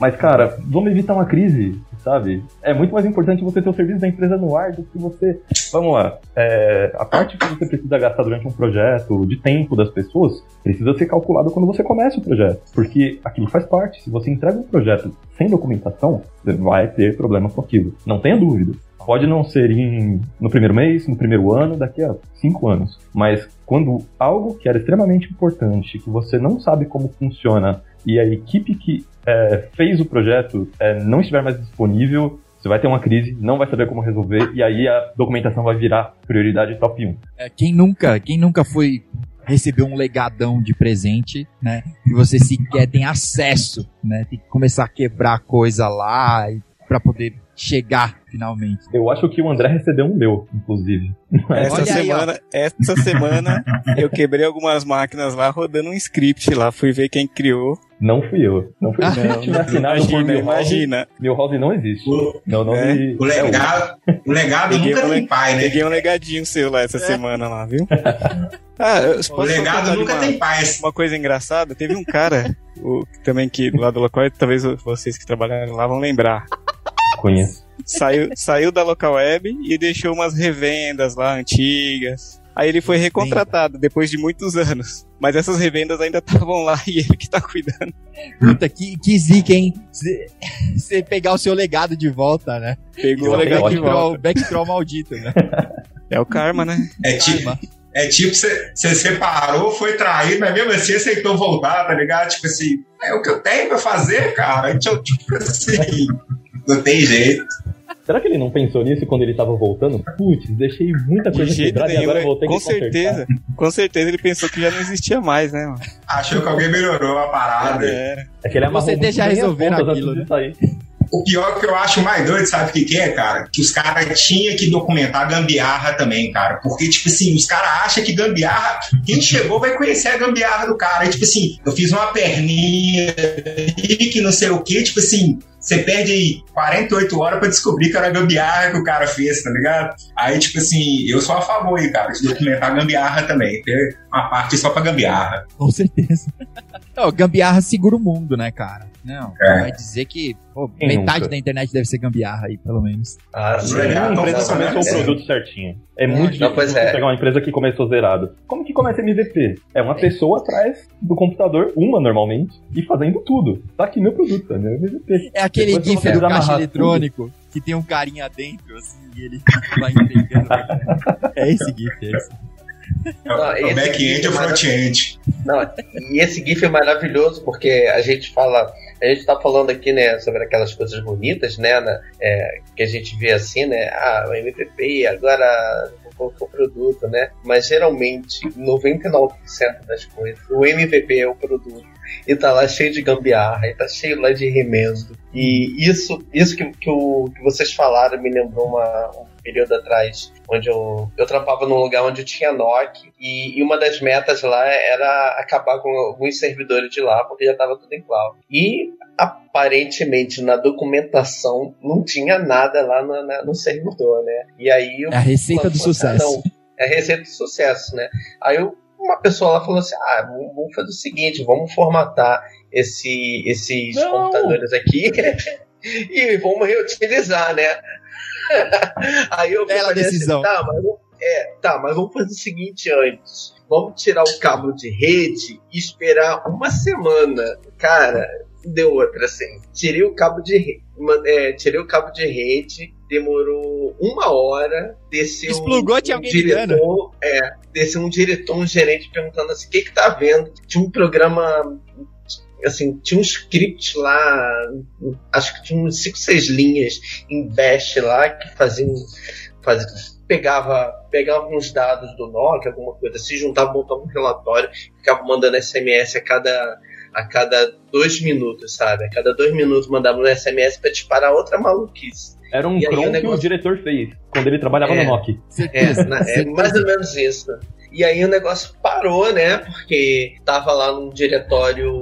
Mas, cara, vamos evitar uma crise, sabe? É muito mais importante você ter o serviço da empresa no ar do que você. Vamos lá. é, a parte que você precisa gastar durante um projeto, de tempo das pessoas, precisa ser calculado quando você começa o projeto. Porque aquilo faz parte. Se você entrega um projeto sem documentação, você vai ter problemas com aquilo. Não tenha dúvida. Pode não ser em, no primeiro mês, no primeiro ano, daqui a cinco anos. Mas quando algo que era extremamente importante, que você não sabe como funciona, e a equipe que é, fez o projeto é, não estiver mais disponível, você vai ter uma crise, não vai saber como resolver, e aí a documentação vai virar prioridade top 1. É, quem nunca, quem nunca foi receber um legadão de presente, né? E você sequer tem acesso, né? Tem que começar a quebrar coisa lá pra poder chegar finalmente. Eu acho que o André recebeu um meu, inclusive. Essa Olha aí, semana, essa semana eu quebrei algumas máquinas lá rodando um script lá, fui ver quem criou. Não fui eu. Não fui eu. Se Não, assinado imagina, Milhouse, imagina. Milhouse não existe. O- Meu nome É, O legado, o legado Peguei nunca um tem le- pai, né? Peguei um legadinho seu lá essa semana lá, viu? Ah, eu- O legado nunca uma- tem pai. Uma coisa engraçada, teve um cara o, também que lá do local, talvez vocês que trabalharam lá vão lembrar. Conheço. Saiu, saiu da local web e deixou umas revendas lá antigas. Aí ele foi recontratado depois de muitos anos. Mas essas revendas ainda estavam lá e ele que tá cuidando. Puta, que, que zica, hein? Você pegar o seu legado de volta, né? Pegou o é legado de volta. Backtroll, backtroll maldito, né? É o karma, né? É tipo, Karma. é tipo você você separou, foi traído, mas mesmo assim aceitou voltar, tá ligado? Tipo assim, é o que eu tenho pra fazer, cara. Então, tipo assim, não tem jeito. Será que ele não pensou nisso quando ele tava voltando? Putz, deixei muita De coisa jeito quebrada e nenhum. agora eu vou ter Com que consertar. certeza. Com certeza ele pensou que já não existia mais, né, mano? Achou que alguém melhorou a parada. É. É que ele amarrou Você deixa pontas aquilo, de sair. O pior que eu acho mais doido, sabe o que, que é, cara? Que os caras tinham que documentar gambiarra também, cara. Porque, tipo assim, os caras acham que gambiarra, quem chegou vai conhecer a gambiarra do cara. E, tipo assim, eu fiz uma perninha que não sei o que, tipo assim, você perde 48 horas pra descobrir que era a gambiarra que o cara fez, tá ligado? Aí, tipo assim, eu sou a favor aí, cara, de documentar a gambiarra também. Ter uma parte só pra gambiarra. Com certeza. Não, gambiarra segura o mundo, né, cara? Não, É. vai dizer que pô, metade nunca? da internet deve ser gambiarra aí, pelo menos. Ah, sim. É, então, empresa começou o produto certinho. É muito Não, difícil é. pegar uma empresa que começou zerado. Como que começa MVP? É uma pessoa atrás do computador, uma normalmente, e fazendo tudo. Tá aqui meu produto, é meu MVP. É aquele Depois gif do caixa eletrônico que tem um carinha dentro, assim, e ele vai entregando. é esse gif, é esse. Não, É back-end vídeo e o é front-end. Não, e esse GIF é maravilhoso porque a gente fala, a gente tá falando aqui, né, sobre aquelas coisas bonitas, né, é, que a gente vê assim, né, ah, o MVP, agora o o produto, né, mas geralmente 99% das coisas, o MVP é o produto e tá lá cheio de gambiarra, e tá cheio lá de remendo. E isso, isso que, que, o, que vocês falaram me lembrou uma, um período atrás, onde eu, eu trampava num lugar onde tinha NOC, e, e uma das metas lá era acabar com alguns servidores de lá, porque já estava tudo em cloud. E aparentemente na documentação não tinha nada lá no, na- no servidor, né? E aí eu É a receita do sucesso. É a receita do sucesso, né? Aí eu- uma pessoa lá falou assim: ah, vamos, vamos fazer o seguinte, vamos formatar esse, esses Não. computadores aqui e vamos reutilizar, né? Aí eu Bela falei decisão. Assim, tá, mas, vamos- é, tá, mas vamos fazer o seguinte antes. Vamos tirar o cabo de rede e esperar uma semana. Cara, deu outra assim. Tirei o cabo de rede. É, tirei o cabo de rede, demorou uma hora, desceu Explugou, um, tinha um alguém diretor, é, desceu um diretor, um gerente perguntando assim, o que que tá vendo? Tinha um programa assim, tinha um script lá, acho que tinha uns 5, 6 linhas em Bash lá que faziam, fazia, pegava, pegava uns dados do Nokia, alguma coisa assim, juntava, montava um relatório, ficava mandando SMS a cada a cada dois minutos, sabe? A cada dois minutos mandava um SMS pra disparar outra maluquice. Era um cron o que negócio- o diretor fez, quando ele trabalhava É. no NOC. É, na- é mais ou menos isso. E aí o negócio parou, né? Porque tava lá num diretório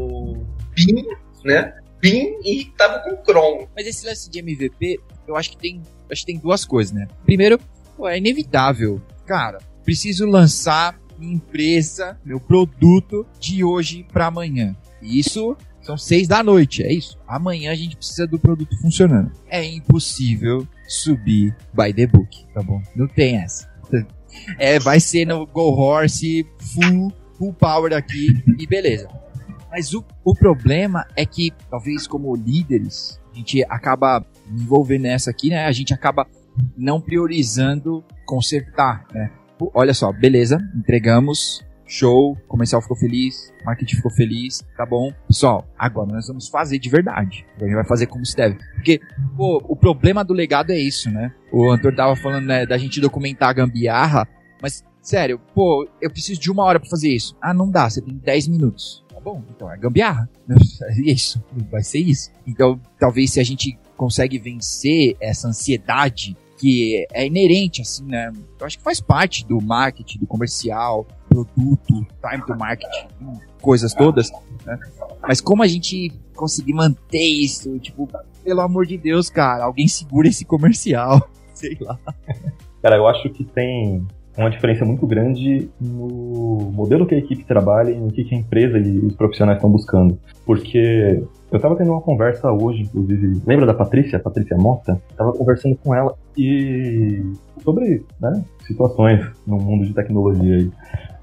BIM, né? BIM e tava com Chrome. Mas esse lance de MVP, eu acho que tem, acho que tem duas coisas, né? Primeiro, pô, é inevitável. Cara, preciso lançar minha empresa, meu produto de hoje pra amanhã. E isso são seis da noite, é isso. Amanhã a gente precisa do produto funcionando. É impossível subir by the book, tá bom? Não tem essa. É, vai ser no Go Horse full, full power aqui e beleza. Mas o, o problema é que, talvez como líderes, a gente acaba envolvendo nessa aqui, né? A gente acaba não priorizando consertar, né? Olha só, beleza, entregamos, show, comercial ficou feliz, marketing ficou feliz, tá bom. Pessoal, agora nós vamos fazer de verdade. A gente vai fazer como se deve. Porque, pô, o problema do legado é isso, né? O Antônio tava falando, né, da gente documentar a gambiarra, mas, sério, pô, eu preciso de uma hora pra fazer isso. Ah, não dá, você tem 10 minutos. Bom, então é gambiarra. É isso, vai ser isso. Então, talvez se a gente consegue vencer essa ansiedade que é inerente, assim, né? Eu acho que faz parte do marketing, do comercial, produto, time to market, coisas todas, né? Mas como a gente conseguir manter isso, tipo, pelo amor de Deus, cara, alguém segura esse comercial, sei lá. Cara, eu acho que tem uma diferença muito grande no modelo que a equipe trabalha e no que a empresa e os profissionais estão buscando. Porque eu tava tendo uma conversa hoje, inclusive, lembra da Patrícia, Patrícia Mota? Tava conversando com ela e sobre né, situações no mundo de tecnologia aí.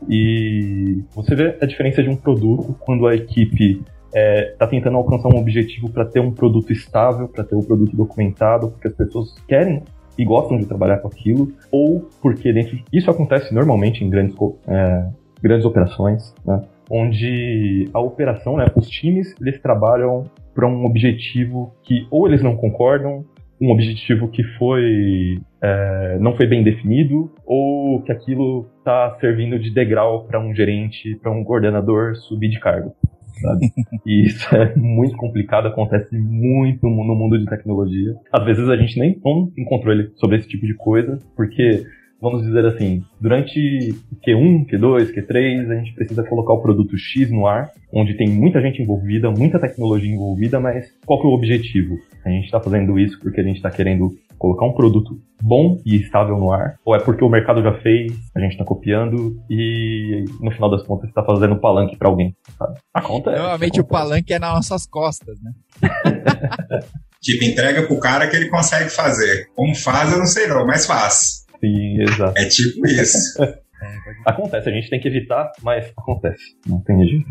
E você vê a diferença de um produto quando a equipe está tentando alcançar um objetivo para ter um produto estável, para ter um produto documentado, porque as pessoas querem e gostam de trabalhar com aquilo, ou porque dentro isso acontece normalmente em grandes, é, grandes operações, né, onde a operação, né, os times, eles trabalham para um objetivo que ou eles não concordam, um objetivo que foi é, não foi bem definido, ou que aquilo está servindo de degrau para um gerente, para um coordenador subir de cargo. Sabe? E isso é muito complicado, acontece muito no mundo de tecnologia. Às vezes a gente nem tem controle sobre esse tipo de coisa, porque vamos dizer assim, durante Q1, Q2, Q3, a gente precisa colocar o produto X no ar, onde tem muita gente envolvida, muita tecnologia envolvida, mas qual que é o objetivo? A gente está fazendo isso porque a gente está querendo colocar um produto bom e estável no ar, ou é porque o mercado já fez, a gente está copiando e no final das contas está fazendo palanque para alguém. Sabe? Acontece. Normalmente acontece. o palanque é nas nossas costas, né? tipo, entrega pro cara que ele consegue fazer. Como faz, eu não sei não, mas faz. Sim, exato. É tipo isso. acontece, a gente tem que evitar, mas acontece. Não tem jeito.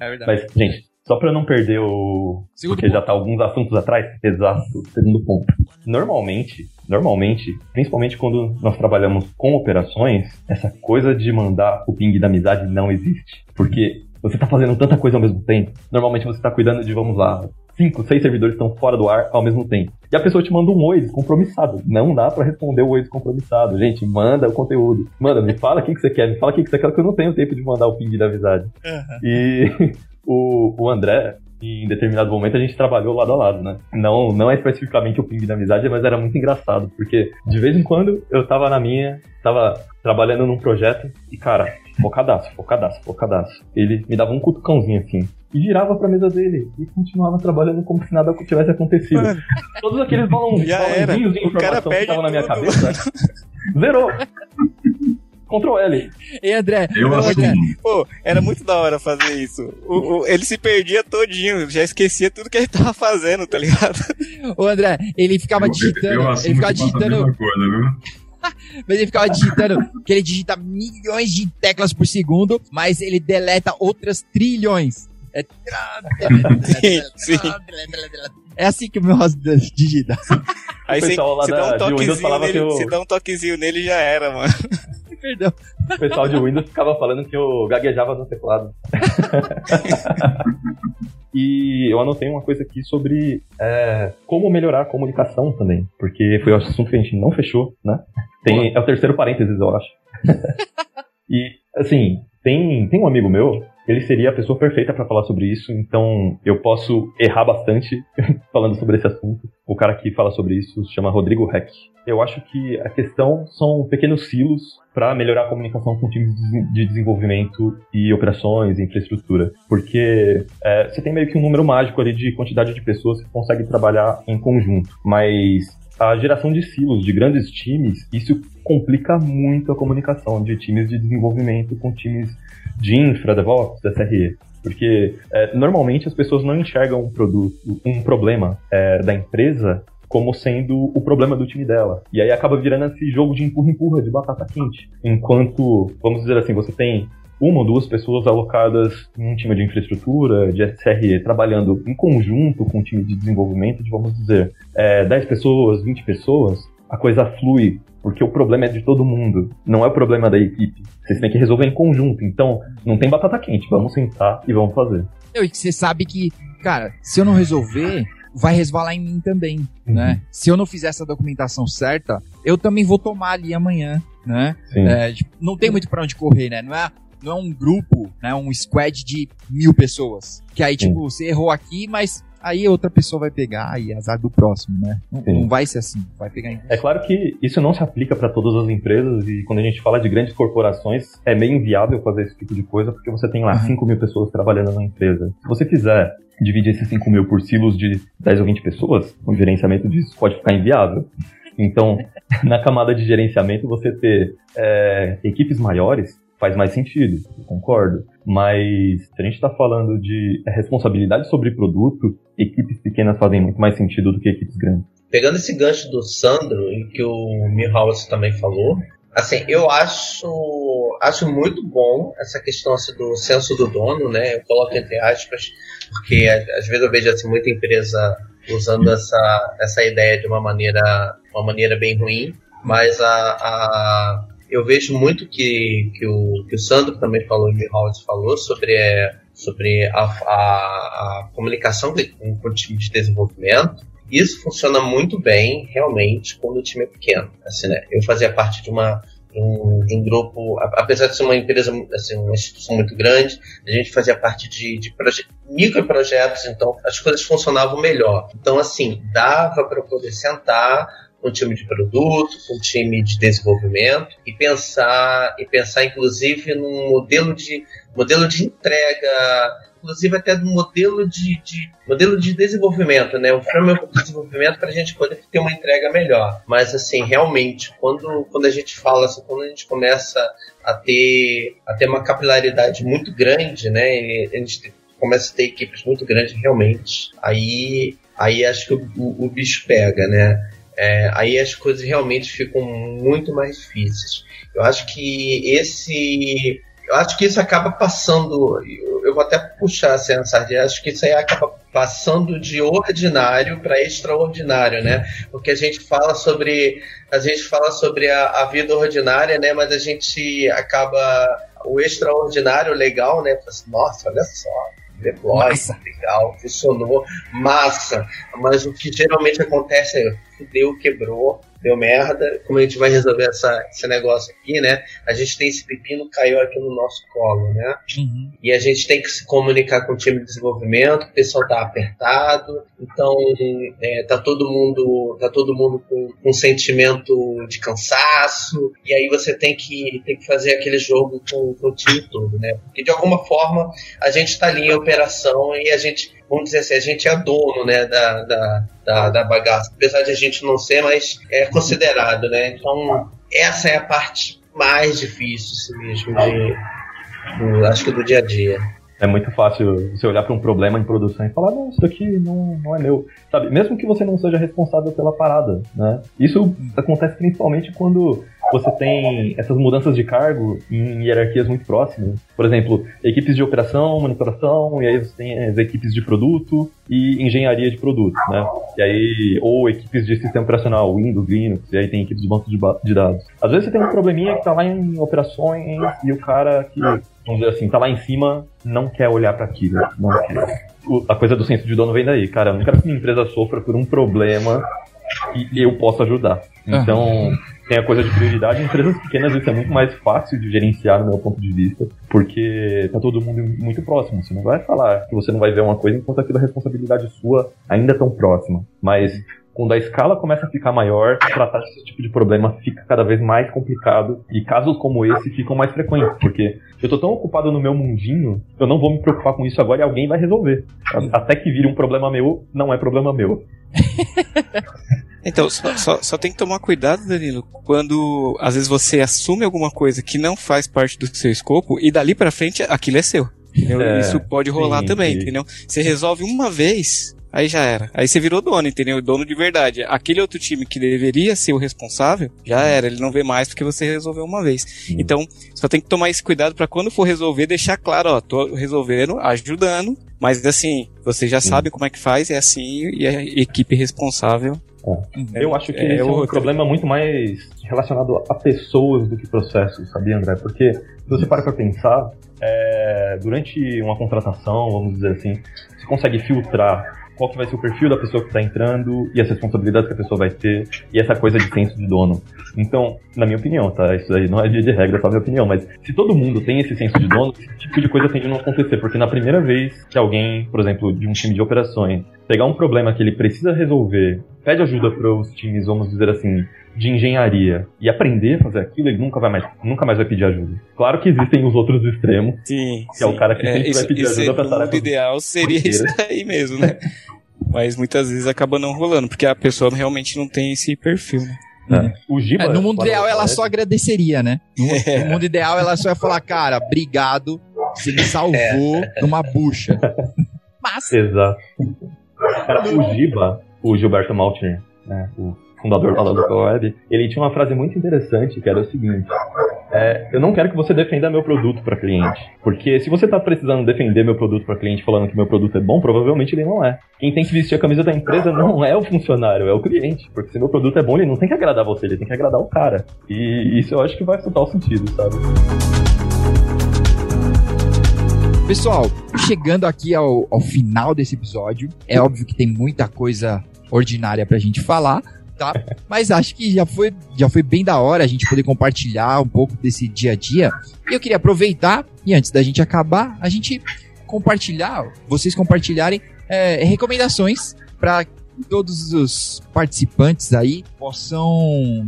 É verdade. Mas, gente, só para não perder o. Segundo porque ponto. já tá alguns assuntos atrás. Exato, segundo ponto. Normalmente, normalmente, principalmente quando nós trabalhamos com operações, essa coisa de mandar o ping da amizade não existe. Porque você tá fazendo tanta coisa ao mesmo tempo. Normalmente você tá cuidando de, vamos lá, cinco, seis servidores estão fora do ar ao mesmo tempo. E a pessoa te manda um oi descompromissado. Não dá para responder o oi descompromissado. Gente, manda o conteúdo. Manda, me fala o que, que você quer, me fala o que, que você quer, que eu não tenho tempo de mandar o ping da amizade. Uhum. E o, o André, em determinado momento a gente trabalhou lado a lado, né? Não, não é especificamente o ping da amizade, mas era muito engraçado, porque de vez em quando eu tava na minha, tava trabalhando num projeto e, cara, focadaço, focadaço, focadaço. Ele me dava um cutucãozinho assim e virava pra mesa dele e continuava trabalhando como se nada tivesse acontecido. Mano. Todos aqueles balãozinhos de informação que estavam na minha cabeça, zerou. Ctrl L. E André, eu André, pô, era muito da hora fazer isso. O, o, ele se perdia todinho, já esquecia tudo que ele tava fazendo, tá ligado? Ô André, ele ficava eu, digitando. Eu ele ficava digitando. Coisa, mas ele ficava digitando que ele digita milhões de teclas por segundo, mas ele deleta outras trilhões. É, sim, sim. é assim que o meu rosto digita. Aí você, dá um toquezinho nele, eu... você dá um toquezinho nele já era, mano. Perdão. O pessoal de Windows ficava falando que eu gaguejava no teclado. e eu anotei uma coisa aqui sobre é, como melhorar a comunicação também, porque foi o assunto que a gente não fechou, né? Tem, é o terceiro parênteses, eu acho. e, assim, tem, tem um amigo meu ele seria a pessoa perfeita para falar sobre isso, então eu posso errar bastante falando sobre esse assunto. O cara que fala sobre isso se chama Rodrigo Heck. Eu acho que a questão são pequenos silos para melhorar a comunicação com times de desenvolvimento e operações e infraestrutura, porque é, você tem meio que um número mágico ali de quantidade de pessoas que conseguem trabalhar em conjunto, mas a geração de silos, de grandes times, isso complica muito a comunicação de times de desenvolvimento com times de infra, DevOps, SRE. Porque é, normalmente as pessoas não enxergam um produto, um problema é, da empresa como sendo o problema do time dela. E aí acaba virando esse jogo de empurra-empurra, de batata quente. Enquanto, vamos dizer assim, você tem uma ou duas pessoas alocadas em um time de infraestrutura, de SRE, trabalhando em conjunto com um time de desenvolvimento, de, vamos dizer, é, 10 pessoas, 20 pessoas, a coisa flui porque o problema é de todo mundo, não é o problema da equipe. Vocês têm que resolver em conjunto. Então, não tem batata quente, vamos sentar e vamos fazer. E você sabe que, cara, se eu não resolver, vai resvalar em mim também, uhum. né? Se eu não fizer essa documentação certa, eu também vou tomar ali amanhã, né? É, tipo, não tem muito para onde correr, né? Não é, não é um grupo, né? Um squad de mil pessoas. Que aí, tipo, Sim. você errou aqui, mas aí outra pessoa vai pegar e azar do próximo, né? Não, não vai ser assim, vai pegar em... É claro que isso não se aplica para todas as empresas e quando a gente fala de grandes corporações, é meio inviável fazer esse tipo de coisa porque você tem lá uhum. 5 mil pessoas trabalhando na empresa. Se você quiser dividir esses 5 mil por silos de 10 ou 20 pessoas, o gerenciamento disso pode ficar inviável. Então, na camada de gerenciamento, você ter é, equipes maiores faz mais sentido, concordo. Mas se a gente está falando de responsabilidade sobre produto, equipes pequenas fazem muito mais sentido do que equipes grandes. Pegando esse gancho do Sandro e que o Milhouse também falou, assim, eu acho acho muito bom essa questão assim, do senso do dono, né? Eu coloco entre aspas, porque às vezes eu vejo assim, muita empresa usando essa, essa ideia de uma maneira, uma maneira bem ruim, mas a, a eu vejo muito que, que, o, que o Sandro também falou, e o Milhouse falou, sobre, é, sobre a, a, a comunicação com, com o time de desenvolvimento. Isso funciona muito bem, realmente, quando o time é pequeno. Assim, né? Eu fazia parte de uma, em, em, grupo, apesar de ser uma empresa, assim, uma instituição muito grande, a gente fazia parte de, de microprojetos, então as coisas funcionavam melhor. Então, assim, dava para poder sentar um time de produto, um time de desenvolvimento e pensar e pensar inclusive num modelo de modelo de entrega inclusive até do modelo de, de, modelo de desenvolvimento, né? O framework de desenvolvimento para a gente poder ter uma entrega melhor. Mas assim, realmente, quando, quando a gente fala, assim, quando a gente começa a ter, a ter uma capilaridade muito grande, né? a gente começa a ter equipes muito grandes realmente, aí, aí acho que o, o, o bicho pega, né? É, aí as coisas realmente ficam muito mais difíceis. Eu acho que esse eu acho que isso acaba passando, eu, eu vou até puxar assim, a sardinha, acho que isso aí acaba passando de ordinário para extraordinário, né? Porque a gente fala sobre a gente fala sobre a, a, vida ordinária, né? Mas a gente acaba o extraordinário legal, né? Assim, Nossa, olha só, deploy, legal, funcionou, massa. Mas o que geralmente acontece é fudeu, quebrou, deu merda, como a gente vai resolver essa, esse negócio aqui, né? A gente tem esse pepino caiu aqui no nosso colo, né? Uhum. E a gente tem que se comunicar com o time de desenvolvimento, o pessoal tá apertado, então é, tá todo mundo tá todo mundo com, com um sentimento de cansaço, e aí você tem que, tem que fazer aquele jogo com, com o time todo, né? Porque de alguma forma a gente tá ali em operação e a gente vamos dizer assim, a gente é dono né, da, da, da, da bagaça, apesar de a gente não ser, mas é considerado, né? Então, essa é a parte mais difícil assim, mesmo, de, acho que do dia a dia. É muito fácil você olhar para um problema em produção e falar, não, isso aqui não, não é meu. Sabe, mesmo que você não seja responsável pela parada, né? Isso acontece principalmente quando você tem essas mudanças de cargo em hierarquias muito próximas. Por exemplo, equipes de operação, monitoração, e aí você tem as equipes de produto e engenharia de produto, né? E aí, ou equipes de sistema operacional, Windows, Linux, e aí tem equipes de banco de, de dados. Às vezes você tem um probleminha que tá lá em operações e o cara que, vamos dizer assim, tá lá em cima, não quer olhar para aquilo, não quer. a coisa do senso de dono vem daí, cara. Eu não quero que minha empresa sofra por um problema e eu posso ajudar. Então, tem a coisa de prioridade. Em empresas pequenas isso é muito mais fácil de gerenciar, no meu ponto de vista, porque tá todo mundo muito próximo. Você não vai falar que você não vai ver uma coisa enquanto aquilo é responsabilidade sua ainda tão próxima. Mas quando a escala começa a ficar maior, tratar esse tipo de problema fica cada vez mais complicado e casos como esse ficam mais frequentes, porque eu tô tão ocupado no meu mundinho, eu não vou me preocupar com isso agora e alguém vai resolver. Até que vire um problema meu, não é problema meu. Então, só, só, só, tem que tomar cuidado, Danilo, quando às vezes você assume alguma coisa que não faz parte do seu escopo e dali para frente aquilo é seu. É, Isso pode rolar sim, também, entendeu? Você resolve uma vez, aí já era. Aí você virou dono, entendeu? Dono de verdade. Aquele outro time que deveria ser o responsável, já era. Ele não vê mais porque você resolveu uma vez. Sim. Então, só tem que tomar esse cuidado para quando for resolver, deixar claro, ó, tô resolvendo, ajudando, mas assim, você já sabe como é que faz, é assim, e a equipe responsável é. Eu acho que é, é um problema muito mais relacionado a pessoas do que processos, sabia, André? Porque se você para pra pensar, é, durante uma contratação, vamos dizer assim, você consegue filtrar qual que vai ser o perfil da pessoa que está entrando e as responsabilidades que a pessoa vai ter e essa coisa de senso de dono. Então, na minha opinião, tá? Isso aí não é dia de regra, só minha opinião, mas se todo mundo tem esse senso de dono, esse tipo de coisa tende a não acontecer, porque na primeira vez que alguém, por exemplo, de um time de operações, pegar um problema que ele precisa resolver, pede ajuda para os times, vamos dizer assim, de engenharia e aprender a fazer aquilo, ele nunca vai mais, nunca mais vai pedir ajuda. Claro que existem os outros extremos. Sim. Que sim. é o cara que é, sempre é, vai pedir isso, ajuda para tarefas. O ideal seria isso aí mesmo, né? Mas muitas vezes acaba não rolando, porque a pessoa realmente não tem esse perfil, né? É. O Giba, é, no mundo ideal ela só agradeceria, né? No, é. no, mundo ideal ela só ia falar, cara, obrigado, você me salvou numa bucha. Mas... Exato. Cara, o Giba, o Gilberto Maltner, né, o fundador da Local Web, ele tinha uma frase muito interessante que era o seguinte: é, eu não quero que você defenda meu produto para cliente, porque se você está precisando defender meu produto para cliente falando que meu produto é bom, provavelmente ele não é. Quem tem que vestir a camisa da empresa não é o funcionário, é o cliente, porque se meu produto é bom, ele não tem que agradar você, ele tem que agradar o cara. E isso eu acho que faz total sentido, sabe? Pessoal, chegando aqui ao, ao final desse episódio, é óbvio que tem muita coisa ordinária pra gente falar, tá? Mas acho que já foi, já foi bem da hora a gente poder compartilhar um pouco desse dia a dia. E eu queria aproveitar, e antes da gente acabar, a gente compartilhar, vocês compartilharem é, recomendações para todos os participantes aí possam.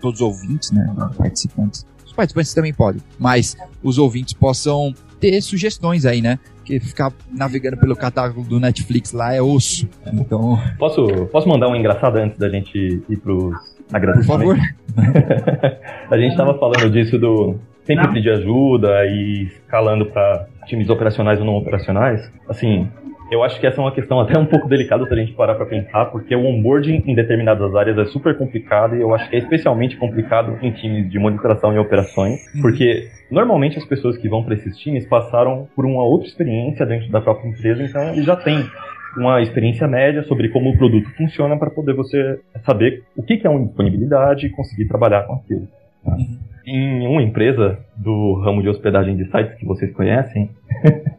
Todos os ouvintes, né? Participantes. Os participantes também podem, mas os ouvintes possam ter sugestões aí, né? Porque ficar navegando pelo catálogo do Netflix lá é osso. Então. Posso, posso mandar um engraçado antes da gente ir pros Por agradecimentos? favor. a gente tava falando disso do sempre pedir ajuda e escalando para times operacionais ou não operacionais. Assim, eu acho que essa é uma questão até um pouco delicada se a gente parar para pensar, porque o onboarding em determinadas áreas é super complicado e eu acho que é especialmente complicado em times de monitoração e operações, porque normalmente as pessoas que vão para esses times passaram por uma outra experiência dentro da própria empresa, então eles já têm uma experiência média sobre como o produto funciona para poder você saber o que é uma disponibilidade e conseguir trabalhar com aquilo. tá? Em uma empresa do ramo de hospedagem de sites que vocês conhecem,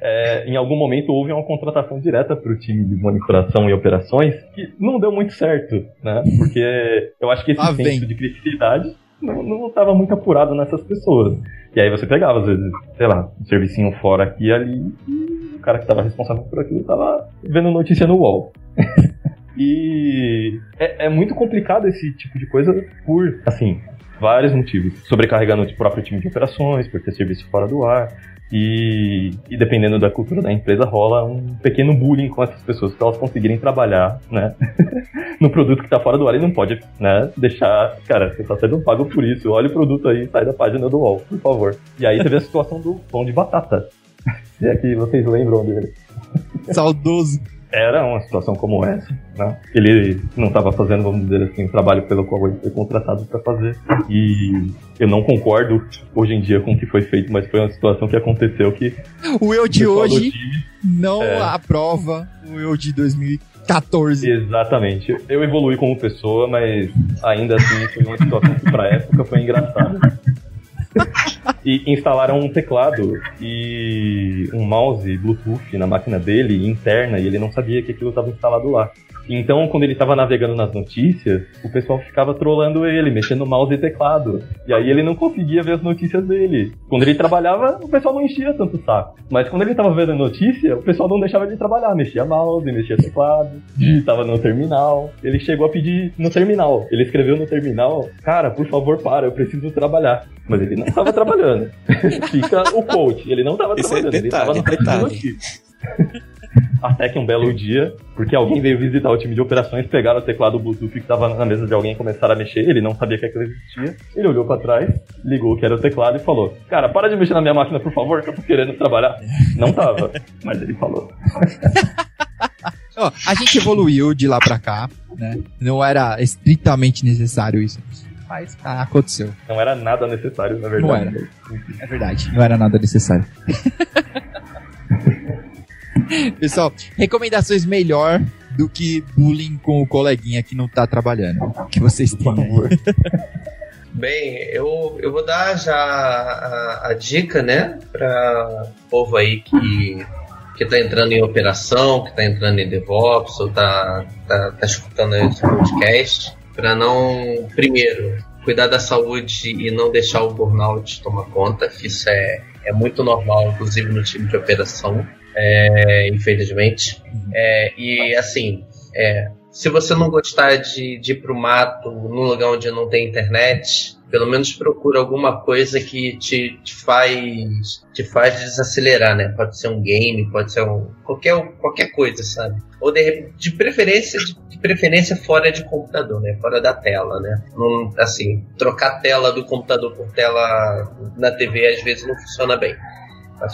é, em algum momento houve uma contratação direta para o time de monitoração e operações que não deu muito certo, né? Porque eu acho que esse Lá senso de criticidade não estava muito apurado nessas pessoas. E aí você pegava, às vezes, sei lá, um servicinho fora aqui e ali, e o cara que estava responsável por aquilo estava vendo notícia no UOL. e é, é muito complicado esse tipo de coisa por, assim, vários motivos. Sobrecarregando o próprio time de operações, por ter serviço fora do ar. E, e dependendo da cultura da empresa, rola um pequeno bullying com essas pessoas para elas conseguirem trabalhar, né? no produto que tá fora do ar e não pode, né? Deixar. Cara, você tá sendo pago por isso. Olha o produto aí, sai da página do UOL, por favor. E aí teve a situação do pão de batata. Se é que vocês lembram dele. Saudoso. Era uma situação como essa, né? Ele não estava fazendo, vamos dizer assim, o trabalho pelo qual ele foi contratado para fazer. E eu não concordo hoje em dia com o que foi feito, mas foi uma situação que aconteceu que O eu de hoje time- não É. aprova o eu de 2014. Exatamente. Eu evolui como pessoa, mas ainda assim foi uma situação que pra época foi engraçada. E instalaram um teclado e um mouse Bluetooth na máquina dele, interna, e ele não sabia que aquilo estava instalado lá. Então, quando ele estava navegando nas notícias, o pessoal ficava trolando ele, mexendo mouse e teclado. E aí ele não conseguia ver as notícias dele. Quando ele trabalhava, o pessoal não enchia tanto o saco. Mas quando ele estava vendo a notícia, o pessoal não deixava de trabalhar. Mexia mouse, mexia teclado, digitava no terminal. Ele chegou a pedir no terminal. Ele escreveu no terminal, cara, por favor, para, eu preciso trabalhar. Mas ele não estava trabalhando. Fica o coach. Ele não estava é trabalhando, ele estava detalhe, no site de detalhe. Até que um belo dia, porque alguém veio visitar o time de operações, pegaram o teclado Bluetooth que estava na mesa de alguém e começaram a mexer. Ele não sabia que aquilo existia. Ele olhou pra trás, ligou que era o teclado e falou: Cara, para de mexer na minha máquina, por favor, que eu tô querendo trabalhar. Não tava, mas ele falou. Ó, a gente evoluiu de lá pra cá, né? Não era estritamente necessário isso. Mas ah, aconteceu. Não era nada necessário, na verdade. Não era. É verdade. Não era nada necessário. Pessoal, recomendações melhor do que bullying com o coleguinha que não tá trabalhando. Que vocês têm. Bem, eu, eu vou dar já a, a dica, né, para povo aí que que tá entrando em operação, que tá entrando em DevOps ou tá, tá, tá escutando esse podcast, para não, primeiro, cuidar da saúde e não deixar o burnout tomar conta, que isso é, é muito normal, inclusive no time de operação, é, infelizmente. É, e assim, é, se você não gostar de, de ir pro mato, num lugar onde não tem internet, pelo menos procura alguma coisa que te, te faz te faz desacelerar, né? Pode ser um game, pode ser um, qualquer, qualquer coisa, sabe? Ou de, de preferência de, de preferência fora de computador, né? Fora da tela, né? Assim, trocar a tela do computador por tela na TV às vezes não funciona bem.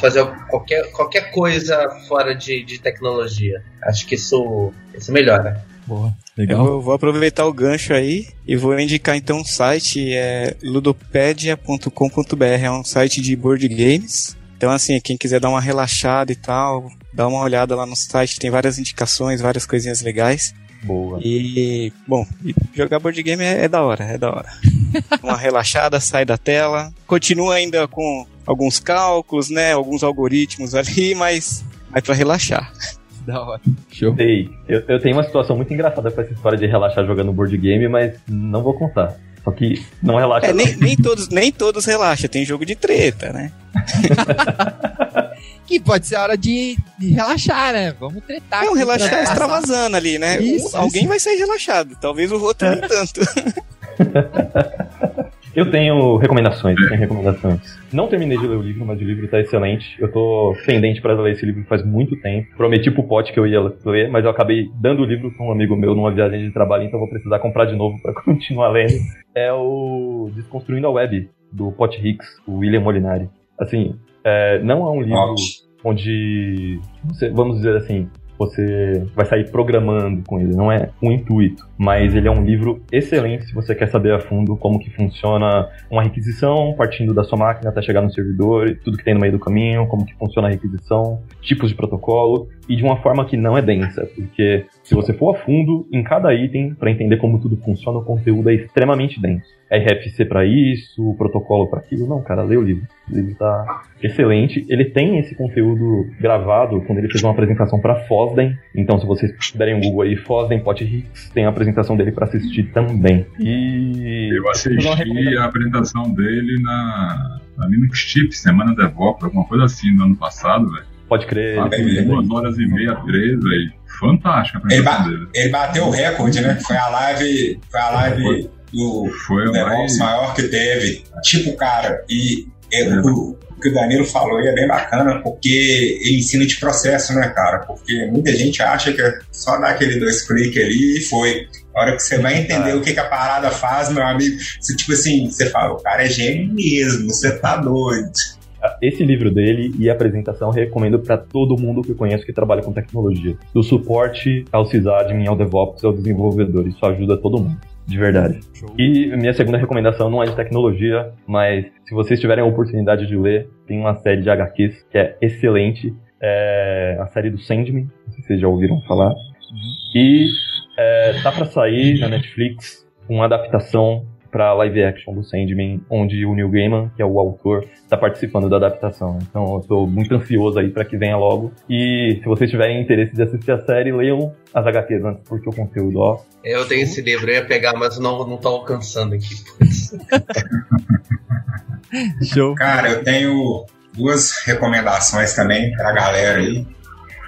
Fazer qualquer, qualquer coisa fora de, de tecnologia. Acho que isso, isso melhora. Boa. Eu Legal. vou, vou aproveitar o gancho aí e vou indicar então um site, é ludopedia.com.br, é um site de board games. Então assim, quem quiser dar uma relaxada e tal, dá uma olhada lá no site, tem várias indicações, várias coisinhas legais. Boa. E, bom, jogar board game é, é da hora, é da hora. uma relaxada, sai da tela. Continua ainda com alguns cálculos, né, alguns algoritmos ali, mas é pra relaxar. Da hora. Show. Sei. Eu, eu tenho uma situação muito engraçada com essa história de relaxar jogando board game, mas não vou contar. Só que não relaxa. É, nem, nem todos, nem todos relaxa, tem jogo de treta, né? Que pode ser a hora de, de relaxar, né? Vamos tretar. Não, aqui relaxar é extravasando ali, né? Isso, Um- Alguém isso. vai ser relaxado, talvez o outro nem tanto. Eu tenho recomendações, eu tenho recomendações. Não terminei de ler o livro, mas o livro tá excelente. Eu tô pendente pra ler esse livro faz muito tempo. Prometi pro Pote que eu ia ler, mas eu acabei dando o livro pra um amigo meu numa viagem de trabalho, então vou precisar comprar de novo pra continuar lendo. É o Desconstruindo a Web, do Pot Hicks, o William Molinari. Assim, é, não é um livro onde, vamos dizer assim, você vai sair programando com ele, não é um intuito, mas ele é um livro excelente se você quer saber a fundo como que funciona uma requisição, partindo da sua máquina até chegar no servidor, tudo que tem no meio do caminho, como que funciona a requisição, tipos de protocolo, e de uma forma que não é densa, porque se você for a fundo em cada item para entender como tudo funciona, o conteúdo é extremamente denso. RFC para isso, protocolo para aquilo. Não, cara, lê o livro. Livro tá excelente. Ele tem esse conteúdo gravado quando ele fez uma apresentação para Fosden. Então, se vocês derem um Google aí, Fosden Pot Hicks, tem a apresentação dele para assistir também. E Eu assisti a apresentação dele na, na Linux Tip, Semana DevOps, alguma coisa assim, no ano passado, velho. pode crer. Ah, bem, tem bem, duas horas e meia, três, velho. Fantástica a Ele, ba dele. ele bateu o recorde, né? Foi a live, foi a live do Foi o DevOps mais. maior que teve. Tipo, cara, e é, o, o que o Danilo falou aí é bem bacana, porque ele ensina de processo, né, cara? Porque muita gente acha que é só dar aquele dois cliques ali e foi. A hora que você vai entender Ah. o que, que a parada faz, meu amigo, você, tipo assim, você fala, o cara é gênio mesmo, você tá doido. Esse livro dele e a apresentação eu recomendo para todo mundo que conheço que trabalha com tecnologia. Do suporte ao sysadmin, ao DevOps, ao desenvolvedor. Isso ajuda todo mundo. De verdade. E minha segunda recomendação não é de tecnologia, mas se vocês tiverem a oportunidade de ler, tem uma série de HQs que é excelente. É a série do Sandman, não sei se vocês já ouviram falar. E é, tá para sair na Netflix uma adaptação para live action do Sandman, onde o Neil Gaiman, que é o autor, está participando da adaptação. Então eu tô muito ansioso aí para que venha logo. E se vocês tiverem interesse de assistir a série, leiam as HQs antes, porque o conteúdo, ó, Eu tenho esse livro, eu ia pegar, mas não, não tô alcançando aqui. Show. Cara, eu tenho duas recomendações também pra galera aí.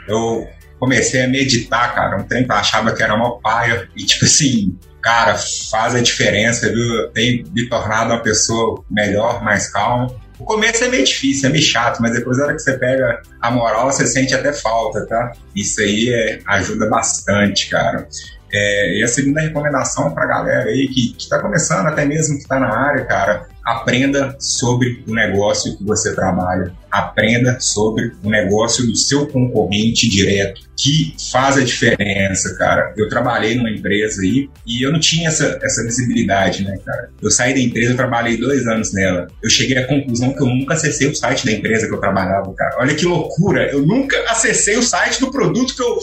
Eu comecei a meditar, cara, um tempo eu achava que era uma paia. E tipo assim, cara, faz a diferença, viu? Tem me tornado uma pessoa melhor, mais calma. O começo é meio difícil, é meio chato, mas depois na hora que você pega a moral, você sente até falta, tá? Isso aí é, ajuda bastante, cara. É, e a segunda recomendação pra galera aí que, que tá começando, até mesmo que tá na área, cara, aprenda sobre o negócio que você trabalha. Aprenda sobre o negócio do seu concorrente direto, que faz a diferença, cara. Eu trabalhei numa empresa aí e eu não tinha essa, essa visibilidade, né, cara? Eu saí da empresa, eu trabalhei dois anos nela. Eu cheguei à conclusão que eu nunca acessei o site da empresa que eu trabalhava, cara. Olha que loucura! Eu nunca acessei o site do produto que eu,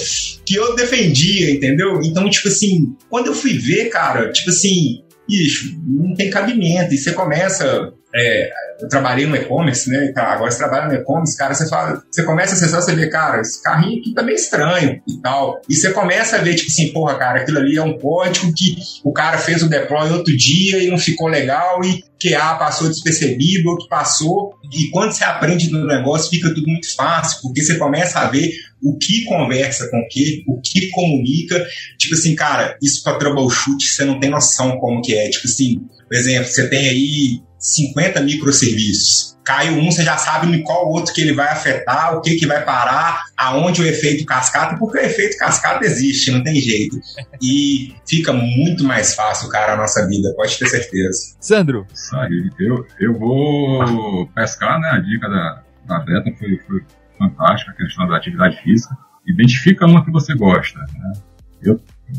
que eu defendia, entendeu? Então, tipo assim, quando eu fui ver, cara, tipo assim, bicho, não tem cabimento. E você começa. É, eu trabalhei no e-commerce, né? Tá, agora você trabalha no e-commerce, cara, você fala, você começa a acessar, você vê, cara, esse carrinho aqui tá meio estranho e tal. E você começa a ver, tipo assim, porra, cara, aquilo ali é um código que o cara fez o deploy outro dia e não ficou legal e QA passou despercebido, outro passou. E quando você aprende no negócio, fica tudo muito fácil, porque você começa a ver o que conversa com o que, o que comunica. Tipo assim, cara, isso para troubleshoot você não tem noção como que é. Tipo assim, por exemplo, você tem aí 50 microserviços. Caiu um, você já sabe em qual outro que ele vai afetar, o que que vai parar, aonde o efeito cascata, porque o efeito cascata existe, não tem jeito. E fica muito mais fácil, cara, a nossa vida, pode ter certeza. Sandro, Isso aí. Eu, eu vou pescar, né? A dica da, da Beta foi, foi fantástica, a questão da atividade física. Identifica uma que você gosta. Né? Eu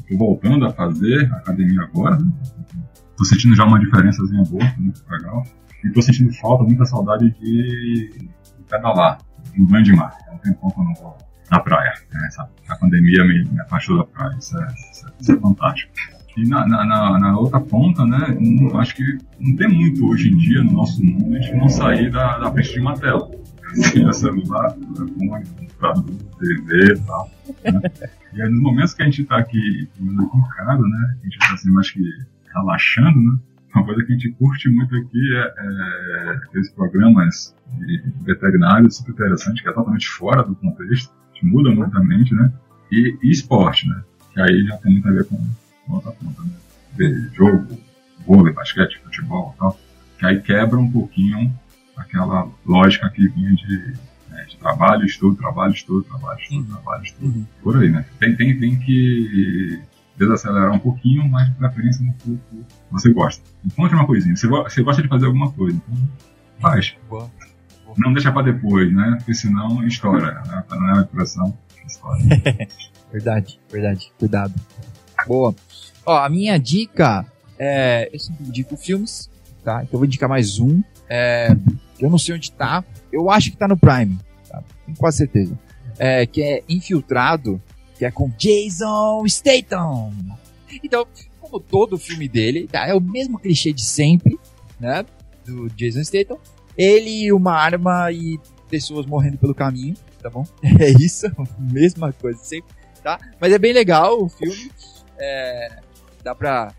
tô voltando a fazer academia agora, né? Tô sentindo já uma diferençazinha boa, muito legal. E tô sentindo falta, muita saudade de, de pedalar, um banho de mar. Não tem como eu não vou na praia. Né? Essa, a pandemia me, me afastou da praia. Isso é, isso é- isso é fantástico. E na, na, na- na outra ponta, né, não- acho que não tem muito hoje em dia no nosso mundo a gente não sair da, da frente de uma tela. Seja celular, telefone, computador, TV e tal. Né? E aí, nos momentos que a gente está aqui, aqui em casa, né? A gente está assim, mais que relaxando, né? Uma coisa que a gente curte muito aqui é, é aqueles programas de veterinários super interessantes, que é totalmente fora do contexto, que muda muito a mente, né? E, e esporte, né? Que aí já tem muito a ver com, com outra ponta, né? Jogo, vôlei, basquete, futebol e tal. Que aí quebra um pouquinho aquela lógica que vinha de, né, de trabalho, estudo, trabalho, estudo, trabalho, estudo, trabalho, estudo. Uhum. Por aí, né? Tem, tem, tem que desacelerar um pouquinho, mas de preferência no que você gosta. Encontre uma coisinha. Você, você gosta de fazer alguma coisa, então faz. Boa. Boa. Não deixa para depois, né? Porque senão estoura. Né? Para não é pressão, estoura. verdade, verdade. Cuidado. Boa. Ó, a minha dica é. Eu sempre indico filmes, tá? Então eu vou indicar mais um. É, eu não sei onde tá. Eu acho que tá no Prime, tá? Tenho quase certeza. É, que é Infiltrado que é com Jason Statham. Então, como todo filme dele, tá, é o mesmo clichê de sempre, né? Do Jason Statham. Ele, uma arma e pessoas morrendo pelo caminho, tá bom? É isso, mesma coisa sempre, tá? Mas é bem legal o filme. É, dá pra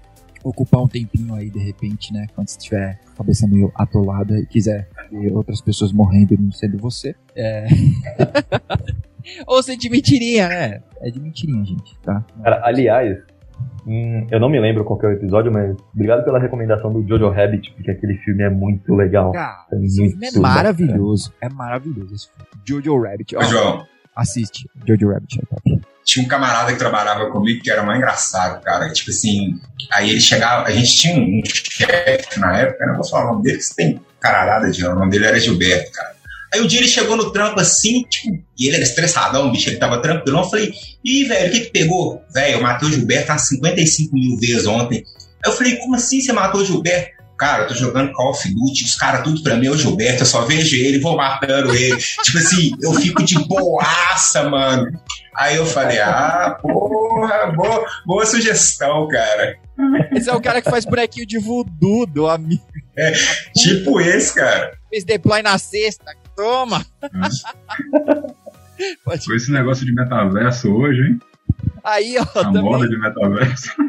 ocupar um tempinho aí, de repente, né? Quando você tiver cabeça meio atolada e quiser ver outras pessoas morrendo não sendo você. É... Ou você de mentirinha, né? É de mentirinha, gente, tá? Cara, aliás, hum, eu não me lembro qual é o episódio, mas obrigado pela recomendação do Jojo Rabbit, porque aquele filme é muito legal. Cara, é esse filme é maravilhoso. É maravilhoso esse filme. Jojo Rabbit. Ô, João. Assiste. Jojo Rabbit é. Tinha um camarada que trabalhava comigo que era mais engraçado, cara. Tipo assim, aí ele chegava, a gente tinha um chefe na época, não vou falar o nome dele, que você tem caralhada de nome, o nome dele era Gilberto, cara. Aí um dia ele chegou no trampo assim, tipo, e ele era estressadão, bicho, ele tava tranquilo. Eu falei, ih, velho, o que que pegou? Velho, eu matei o Gilberto umas 55 mil vezes ontem. Aí eu falei, como assim você matou o Gilberto? Cara, eu tô jogando Call of Duty, os caras tudo pra mim é o Gilberto, eu só vejo ele, vou matando ele. tipo assim, eu fico de boaça, mano. Aí eu falei, ah, porra, boa, boa sugestão, cara. Esse é o cara que faz bonequinho de voodoo do amigo. É, tipo esse, cara. Fez deploy na sexta, toma! Pode... Com esse negócio de metaverso hoje, hein? Aí, ó. A também... moda de metaverso.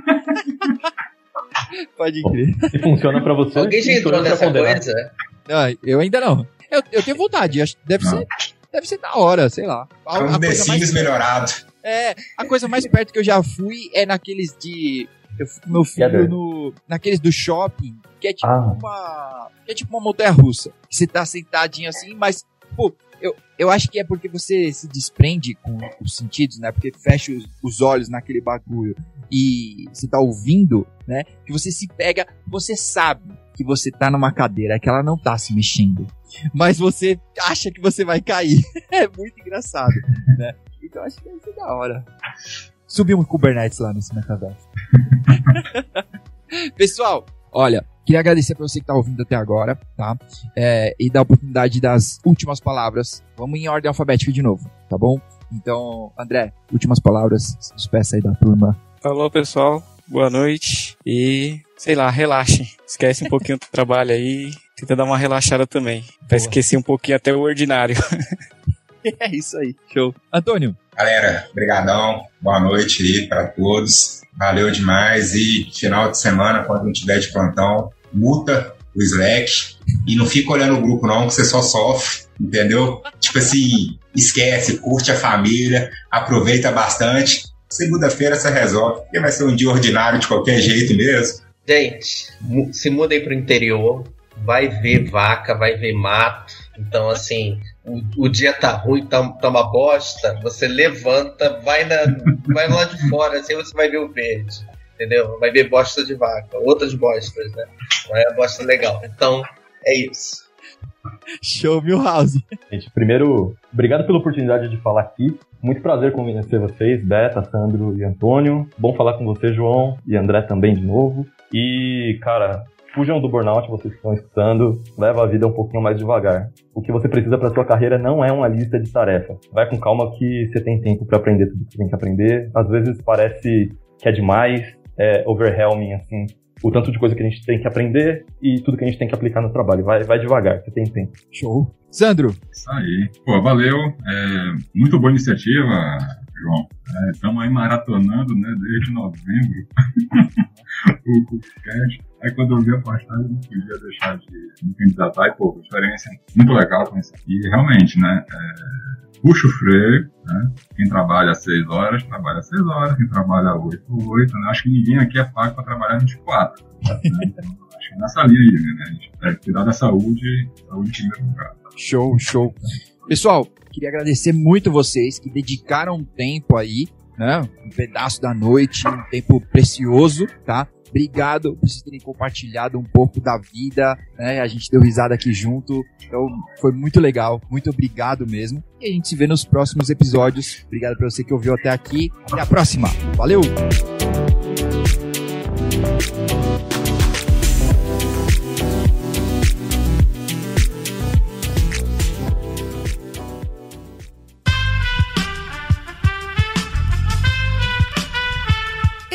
Pode crer. Se funciona pra você. Alguém já entrou nessa coisa? Não, eu ainda não. Eu, eu tenho vontade, acho deve ser. Deve ser da hora, sei lá. A, é um The mais... melhorado. É, a coisa mais perto que eu já fui é naqueles de. Eu fui com meu filho no, naqueles do shopping, que é tipo ah. uma. Que é tipo uma montanha russa. Que você tá sentadinho assim, mas, pô, eu, eu acho que é porque você se desprende com os sentidos, né? Porque fecha os, os olhos naquele bagulho e você tá ouvindo, né? Que você se pega, você sabe que você tá numa cadeira, que ela não tá se mexendo. Mas você acha que você vai cair. é muito engraçado, né? Então acho que ser da hora. Subir um Kubernetes lá nesse metaverso. Pessoal, olha, queria agradecer para você que tá ouvindo até agora, tá? É, e dar a oportunidade das últimas palavras. Vamos em ordem alfabética de novo, tá bom? Então, André, últimas palavras, se despeça aí da turma. Falou, pessoal. Boa noite. E, sei lá, relaxem. Esquece um pouquinho do trabalho aí. Tenta dar uma relaxada também. Pra esquecer um pouquinho até o ordinário. é isso aí. Show. Antônio. Galera, brigadão. Boa noite aí para todos. Valeu demais. E final de semana, quando não tiver de plantão, multa o Slack. E não fica olhando o grupo, não, que você só sofre, entendeu? Tipo assim, esquece, curte a família, aproveita bastante. Segunda-feira você resolve, porque vai ser um dia ordinário de qualquer jeito mesmo. Gente, se mudem pro interior, vai ver vaca, vai ver mato. Então, assim, o, o dia tá ruim, tá, tá uma bosta, você levanta, vai, na, vai lá de fora, assim você vai ver o verde. Entendeu? Vai ver bosta de vaca, outras bostas, né? Não é a bosta legal. Então, é isso. Show Milhouse. Gente, primeiro, obrigado pela oportunidade de falar aqui. Muito prazer conhecer vocês, Beta, Sandro e Antônio. Bom falar com você, João, e André também de novo. E, cara, fujam do burnout, vocês que estão escutando, leva a vida um pouquinho mais devagar. O que você precisa para sua carreira não é uma lista de tarefas. Vai com calma que você tem tempo para aprender tudo que tem que aprender. Às vezes parece que é demais, é overwhelming assim, o tanto de coisa que a gente tem que aprender e tudo que a gente tem que aplicar no trabalho. Vai, vai devagar, você tem tempo. Show. Sandro. Isso aí. Pô, valeu. É, muito boa iniciativa, João. Estamos é, aí maratonando, né, desde novembro. o podcast. Aí quando eu vi a postagem, não podia deixar de me candidatar. E, pô, experiência muito legal conhecer. E realmente, né, é, puxa o freio, né? Quem trabalha seis horas, trabalha seis horas. Quem trabalha oito, oito, né? Acho que ninguém aqui é pago para trabalhar 24. Né? Então, acho que nessa linha aí, né? A gente deve cuidar da saúde, saúde em primeiro lugar. Show, show. Pessoal, queria agradecer muito vocês que dedicaram um tempo aí, né? Um pedaço da noite, um tempo precioso, tá? Obrigado por vocês terem compartilhado um pouco da vida, né? A gente deu risada aqui junto. Então, foi muito legal. Muito obrigado mesmo. E a gente se vê nos próximos episódios. Obrigado pra você que ouviu até aqui. Até a próxima. Valeu!